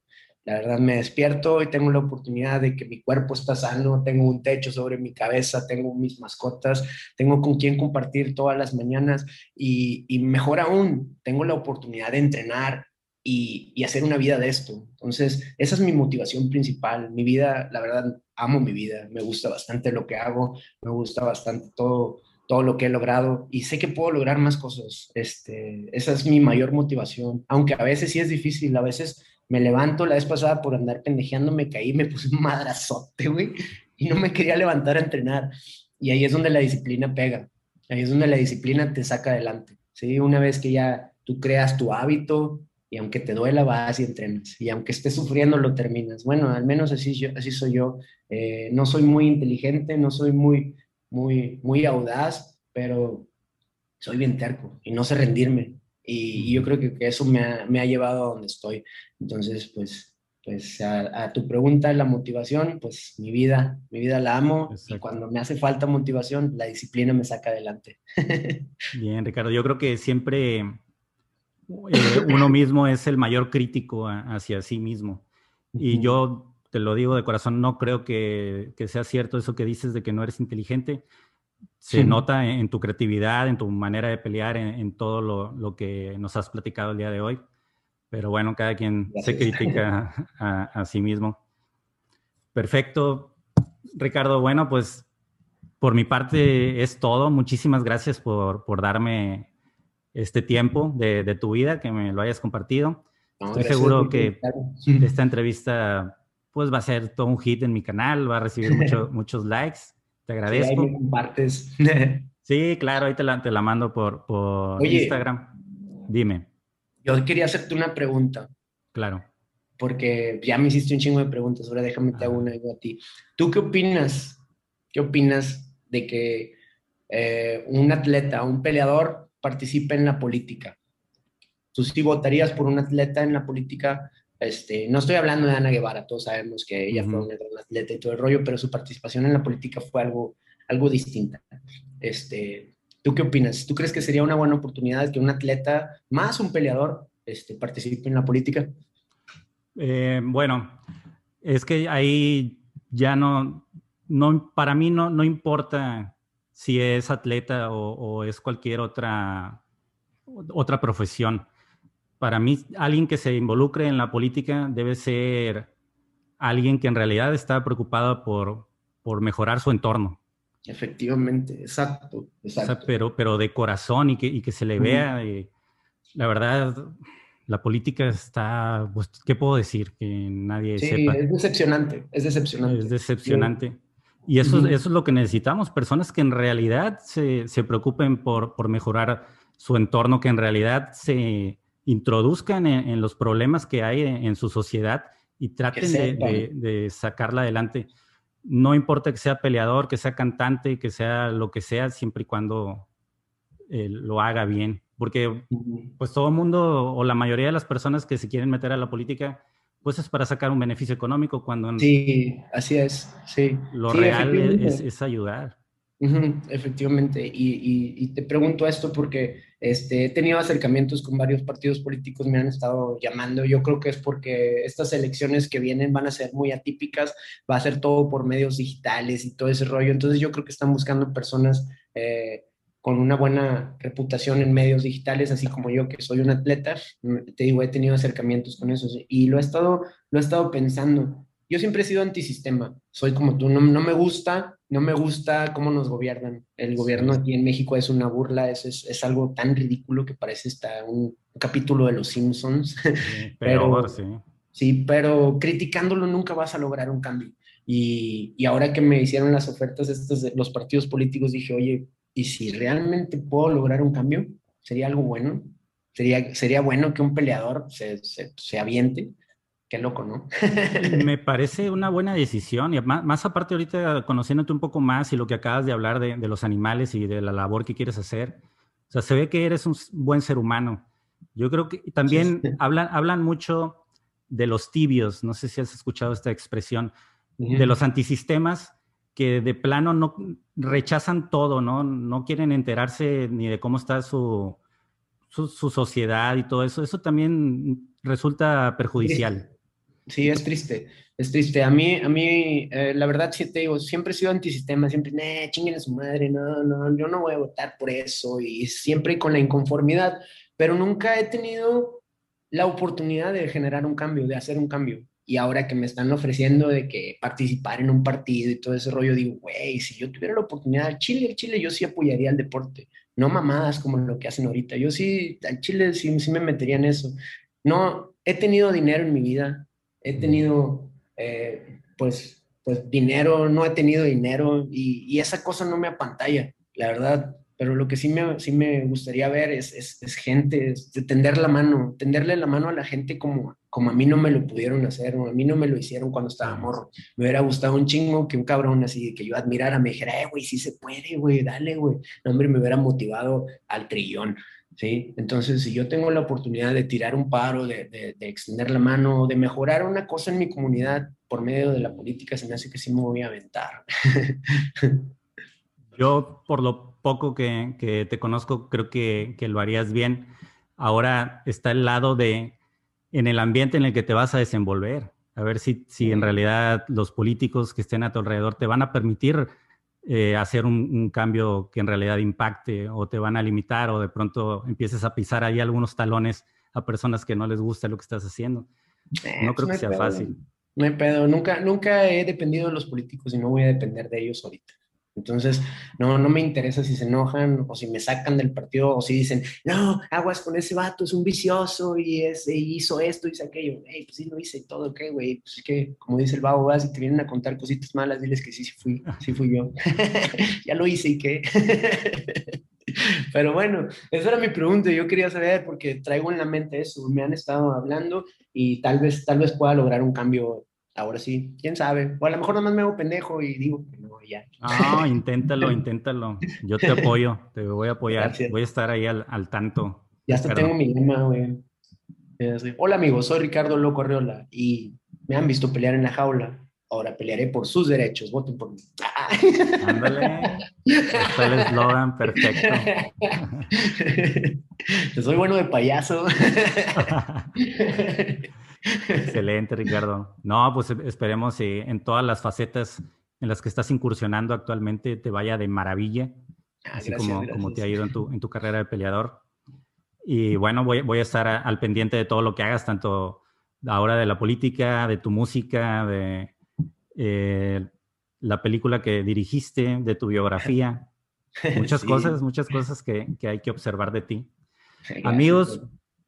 La verdad, me despierto y tengo la oportunidad de que mi cuerpo está sano, tengo un techo sobre mi cabeza, tengo mis mascotas, tengo con quien compartir todas las mañanas y, mejor aún, tengo la oportunidad de entrenar y, y, hacer una vida de esto. Entonces, esa es mi motivación principal. Mi vida, la verdad, amo mi vida, me gusta bastante lo que hago, me gusta bastante todo, todo lo que he logrado y sé que puedo lograr más cosas. Este, esa es mi mayor motivación, aunque a veces sí es difícil, a veces me levanto la vez pasada por andar pendejeando, me caí, me puse un madrazote, güey, y no me quería levantar a entrenar. Y ahí es donde la disciplina pega. Ahí es donde la disciplina te saca adelante. ¿sí? Una vez que ya tú creas tu hábito y aunque te duela, vas y entrenas. Y aunque estés sufriendo, lo terminas. Bueno, al menos así, yo, así soy yo. Eh, no soy muy inteligente, no soy muy, muy, muy audaz, pero soy bien terco y no sé rendirme. Y, yo creo que, eso me ha, me ha, llevado a donde estoy. Entonces, pues, pues a, tu pregunta, la motivación, pues mi vida, mi vida la amo y cuando me hace falta motivación, la disciplina me saca adelante. Bien, Ricardo, yo creo que siempre eh, uno mismo es el mayor crítico hacia sí mismo. Y yo te lo digo de corazón, no creo que, que sea cierto eso que dices de que no eres inteligente se nota en, tu creatividad, en tu manera de pelear, en, todo lo, que nos has platicado el día de hoy. Pero bueno, cada quien se critica a, sí mismo. Perfecto. Ricardo, bueno, pues por mi parte es todo. Muchísimas gracias por, darme este tiempo de, tu vida, que me lo hayas compartido. Estoy seguro que esta entrevista pues va a ser todo un hit en mi canal, va a recibir muchos likes. Te agradezco. Sí, compartes. sí, claro, ahí te la, te la mando por, por Instagram. Dime. Yo quería hacerte una pregunta. Claro. Porque ya me hiciste un chingo de preguntas, ahora déjame te hago una yo a ti. ¿Tú qué opinas? ¿Qué opinas de que eh, un atleta, un peleador participe en la política? ¿Tú sí votarías por un atleta en la política este, no estoy hablando de Ana Guevara, todos sabemos que ella fue una gran atleta y todo el rollo, pero su participación en la política fue algo, algo distinta. Este, ¿Tú qué opinas? ¿Tú crees que sería una buena oportunidad que un atleta más un peleador este, participe en la política? Eh, bueno, es que ahí ya no, no para mí no, no importa si es atleta o, o es cualquier otra, otra profesión para mí, alguien que se involucre en la política debe ser alguien que en realidad está preocupado por, por mejorar su entorno. Efectivamente, exacto, exacto. pero, pero de corazón y que, y que se le vea. Eh, la verdad, la política está, pues, ¿qué puedo decir? Que nadie sí, sepa. Es decepcionante, es decepcionante. Es decepcionante. Y eso, eso es lo que necesitamos, personas que en realidad se, se preocupen por, por mejorar su entorno, que en realidad se, introduzcan en, los problemas que hay en, su sociedad y traten de, sacarla adelante. No importa que sea peleador, que sea cantante, que sea lo que sea, siempre y cuando eh, lo haga bien. Porque pues todo el mundo o la mayoría de las personas que se quieren meter a la política, pues es para sacar un beneficio económico cuando... Sí, así es, sí. Lo real es, ayudar. Efectivamente, y, y, te pregunto esto porque este, he tenido acercamientos con varios partidos políticos, me han estado llamando. Yo creo que es porque estas elecciones que vienen van a ser muy atípicas, va a ser todo por medios digitales y todo ese rollo. Entonces yo creo que están buscando personas eh, con una buena reputación en medios digitales, así como yo que soy un atleta. Te digo, he tenido acercamientos con eso y lo he estado, lo he estado pensando. Yo siempre he sido antisistema, soy como tú, no, no me gusta no me gusta cómo nos gobiernan. El gobierno aquí en México es una burla, es, es, algo tan ridículo que parece hasta un capítulo de Los Simpsons. pero, sí. sí. pero criticándolo nunca vas a lograr un cambio. Y, y, ahora que me hicieron las ofertas estas de los partidos políticos, dije, oye, ¿y si realmente puedo lograr un cambio? ¿Sería algo bueno? ¿Sería, sería bueno que un peleador se, se, se aviente? Qué loco, ¿no? Me parece una buena decisión y más, aparte ahorita conociéndote un poco más y lo que acabas de hablar de, los animales y de la labor que quieres hacer, o sea, se ve que eres un buen ser humano. Yo creo que también hablan, hablan mucho de los tibios, no sé si has escuchado esta expresión, de los antisistemas que de plano no rechazan todo, ¿no? No quieren enterarse ni de cómo está su, su, su sociedad y todo eso. Eso también resulta perjudicial. Sí, es triste, es triste. A mí, a mí, eh, la verdad, sí te digo, siempre he sido antisistema, siempre, nah, chinguen a su madre, no, no, yo no voy a votar por eso, y siempre con la inconformidad, pero nunca he tenido la oportunidad de generar un cambio, de hacer un cambio. Y ahora que me están ofreciendo de que participar en un partido y todo ese rollo, digo, güey, si yo tuviera la oportunidad, al Chile, al Chile, yo sí apoyaría al deporte, no mamadas como lo que hacen ahorita. Yo sí, al Chile sí, sí me metería en eso. No, he tenido dinero en mi vida, he tenido, eh, pues, pues, dinero, no he tenido dinero y, esa cosa no me apantalla, la verdad. Pero lo que sí me, sí me gustaría ver es, es, es gente, es tender la mano, tenderle la mano a la gente como, como a mí no me lo pudieron hacer, o a mí no me lo hicieron cuando estaba morro. Me hubiera gustado un chingo que un cabrón así, que yo admirara, me dijera, eh, güey, sí se puede, güey, dale, güey. No, hombre, me hubiera motivado al trillón. ¿Sí? Entonces, si yo tengo la oportunidad de tirar un paro, de, extender la mano, de mejorar una cosa en mi comunidad por medio de la política, se me hace que sí me voy a aventar. Yo, por lo poco que, te conozco, creo que, lo harías bien. Ahora está el lado de, en el ambiente en el que te vas a desenvolver. A ver si, si en realidad los políticos que estén a tu alrededor te van a permitir eh, hacer un, cambio que en realidad impacte o te van a limitar o de pronto empieces a pisar ahí algunos talones a personas que no les gusta lo que estás haciendo. Eh, no creo que sea fácil. No hay pedo. Nunca, nunca he dependido de los políticos y no voy a depender de ellos ahorita. Entonces, no, no me interesa si se enojan o si me sacan del partido o si dicen, no, aguas con ese vato, es un vicioso y ese hizo esto, hizo aquello. Hey, pues sí lo hice todo, ¿qué, güey? Pues es que, como dice el babo, vas y te vienen a contar cositas malas, diles que sí, sí fui, sí fui yo. ya lo hice y qué. Pero bueno, esa era mi pregunta. Yo quería saber porque traigo en la mente eso. Me han estado hablando y tal vez, tal vez pueda lograr un cambio ahora sí. ¿Quién sabe? O a lo mejor nomás me hago pendejo y digo, no, inténtalo, inténtalo. Yo te apoyo, te voy a apoyar. Voy a estar ahí al, tanto. Ya hasta tengo mi lema, güey. Hola amigos, soy Ricardo Loco Arreola y me han visto pelear en la jaula. Ahora pelearé por sus derechos. Voten por mí. Ándale. Está el eslogan perfecto. Soy bueno de payaso. Excelente, Ricardo. No, pues esperemos en todas las facetas en las que estás incursionando actualmente te vaya de maravilla, ah, así como, como te ha ido en tu, en tu carrera de peleador. Y bueno, voy, voy a estar al pendiente de todo lo que hagas, tanto ahora de la política, de tu música, de eh, la película que dirigiste, de tu biografía. Muchas cosas, muchas cosas que, que, hay que observar de ti. Amigos,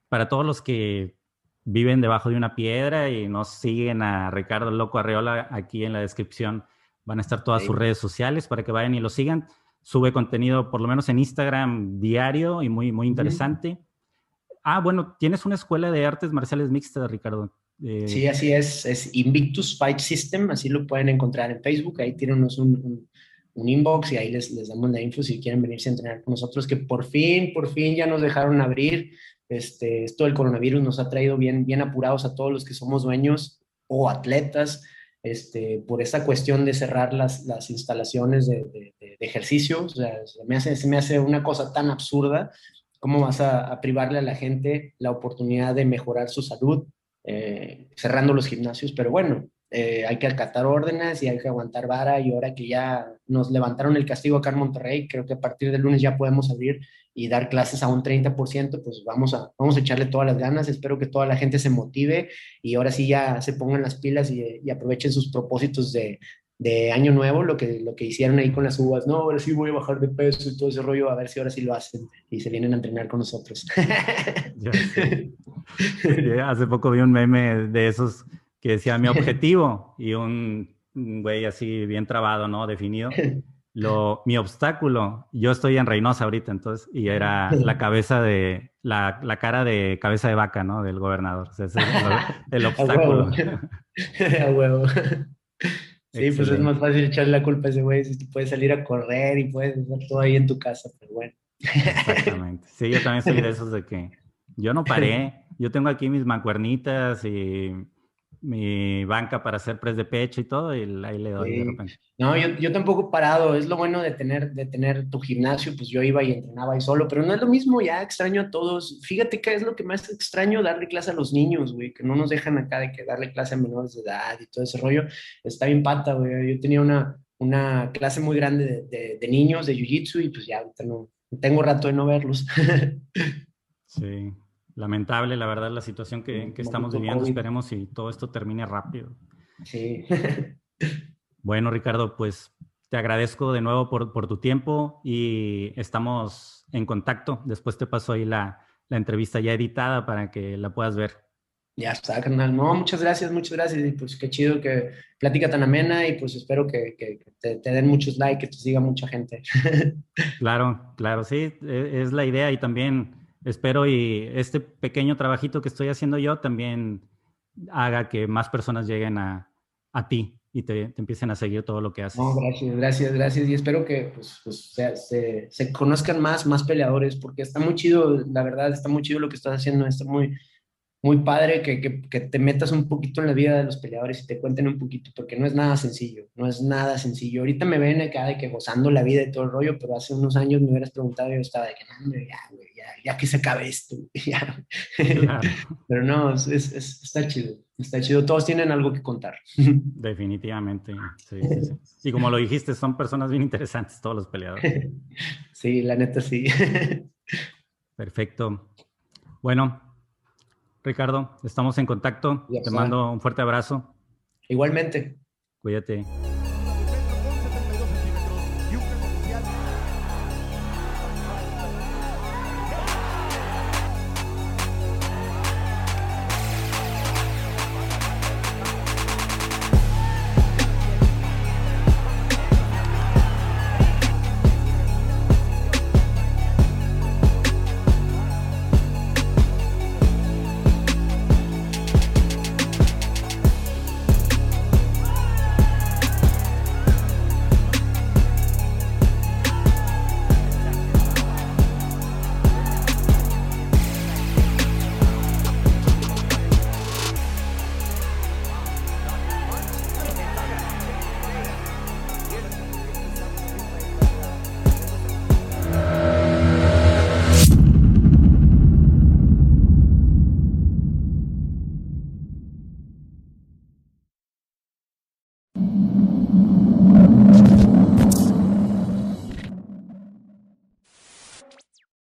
para todos los que viven debajo de una piedra y nos siguen a Ricardo Loco Arreola aquí en la descripción Van a estar todas sus redes sociales para que vayan y lo sigan. Sube contenido, por lo menos en Instagram, diario y muy, muy interesante. Ah, bueno, tienes una escuela de artes marciales mixtas, Ricardo. Eh, sí, así es. Es Invictus Fight System, así lo pueden encontrar en Facebook. Ahí tienen un, un, inbox y ahí les, les, damos la info si quieren venirse a entrenar con nosotros, que por fin, por fin ya nos dejaron abrir. Este, esto del coronavirus nos ha traído bien, bien apurados a todos los que somos dueños o atletas este, por esa cuestión de cerrar las, las instalaciones de, de, ejercicio. O sea, se me, hace, se me hace una cosa tan absurda. ¿Cómo vas a, privarle a la gente la oportunidad de mejorar su salud eh, cerrando los gimnasios? Pero bueno, eh, hay que acatar órdenes y hay que aguantar vara y ahora que ya nos levantaron el castigo acá en Monterrey, creo que a partir del lunes ya podemos abrir y dar clases a un 30%, pues vamos a, vamos a echarle todas las ganas, espero que toda la gente se motive y ahora sí ya se pongan las pilas y, aprovechen sus propósitos de, de, año nuevo, lo que, lo que hicieron ahí con las uvas, no, ahora sí voy a bajar de peso y todo ese rollo, a ver si ahora sí lo hacen y se vienen a entrenar con nosotros. Hace poco vi un meme de esos que decía mi objetivo y un, güey así bien trabado, ¿no? Definido. Lo, mi obstáculo, yo estoy en Reynosa ahorita, entonces, y era la cabeza de, la, la cara de cabeza de vaca, ¿no? Del gobernador. O sea, ese es el, obstáculo. A huevo. Sí, pues es más fácil echarle la culpa a ese güey si tú puedes salir a correr y puedes hacer todo ahí en tu casa, pero bueno. Exactamente. Sí, yo también soy de esos de que yo no paré. Yo tengo aquí mis mancuernitas y mi banca para hacer press de pecho y todo, y ahí le doy de repente. No, yo, yo tampoco he parado, es lo bueno de tener, de tener tu gimnasio, pues yo iba y entrenaba ahí solo, pero no es lo mismo, ya extraño a todos. Fíjate que es lo que más extraño, darle clase a los niños, güey, que no nos dejan acá de que darle clase a menores de edad y todo ese rollo, está bien pata, güey. Yo tenía una, una clase muy grande de, de, niños de Jiu-Jitsu y pues ya ahorita no, tengo rato de no verlos. sí, lamentable, la verdad, la situación que, que estamos viviendo. Esperemos si todo esto termine rápido. Sí. bueno, Ricardo, pues te agradezco de nuevo por, por, tu tiempo y estamos en contacto. Después te paso ahí la, la entrevista ya editada para que la puedas ver. Ya está, carnal. No, muchas gracias, muchas gracias. Y pues qué chido que plática tan amena y pues espero que, que te, te, den muchos likes, que te siga mucha gente. claro, claro, sí, e, es la idea y también espero y este pequeño trabajito que estoy haciendo yo también haga que más personas lleguen a, a ti y te, empiecen a seguir todo lo que haces. No, gracias, gracias, gracias. Y espero que pues, pues se, se, conozcan más, más peleadores, porque está muy chido, la verdad, está muy chido lo que estás haciendo, está muy, muy padre que, que, que, te metas un poquito en la vida de los peleadores y te cuenten un poquito, porque no es nada sencillo, no es nada sencillo. Ahorita me ven acá de que gozando la vida y todo el rollo, pero hace unos años me hubieras preguntado y yo estaba de que, no, ya, güey, ya, ya, que se acabe esto, ya. pero no, es, es, está chido, está chido, todos tienen algo que contar. Definitivamente, sí, sí, sí. Y como lo dijiste, son personas bien interesantes todos los peleadores. Sí, la neta sí. Perfecto. Bueno, Ricardo, estamos en contacto. Te mando un fuerte abrazo. Igualmente. Cuídate.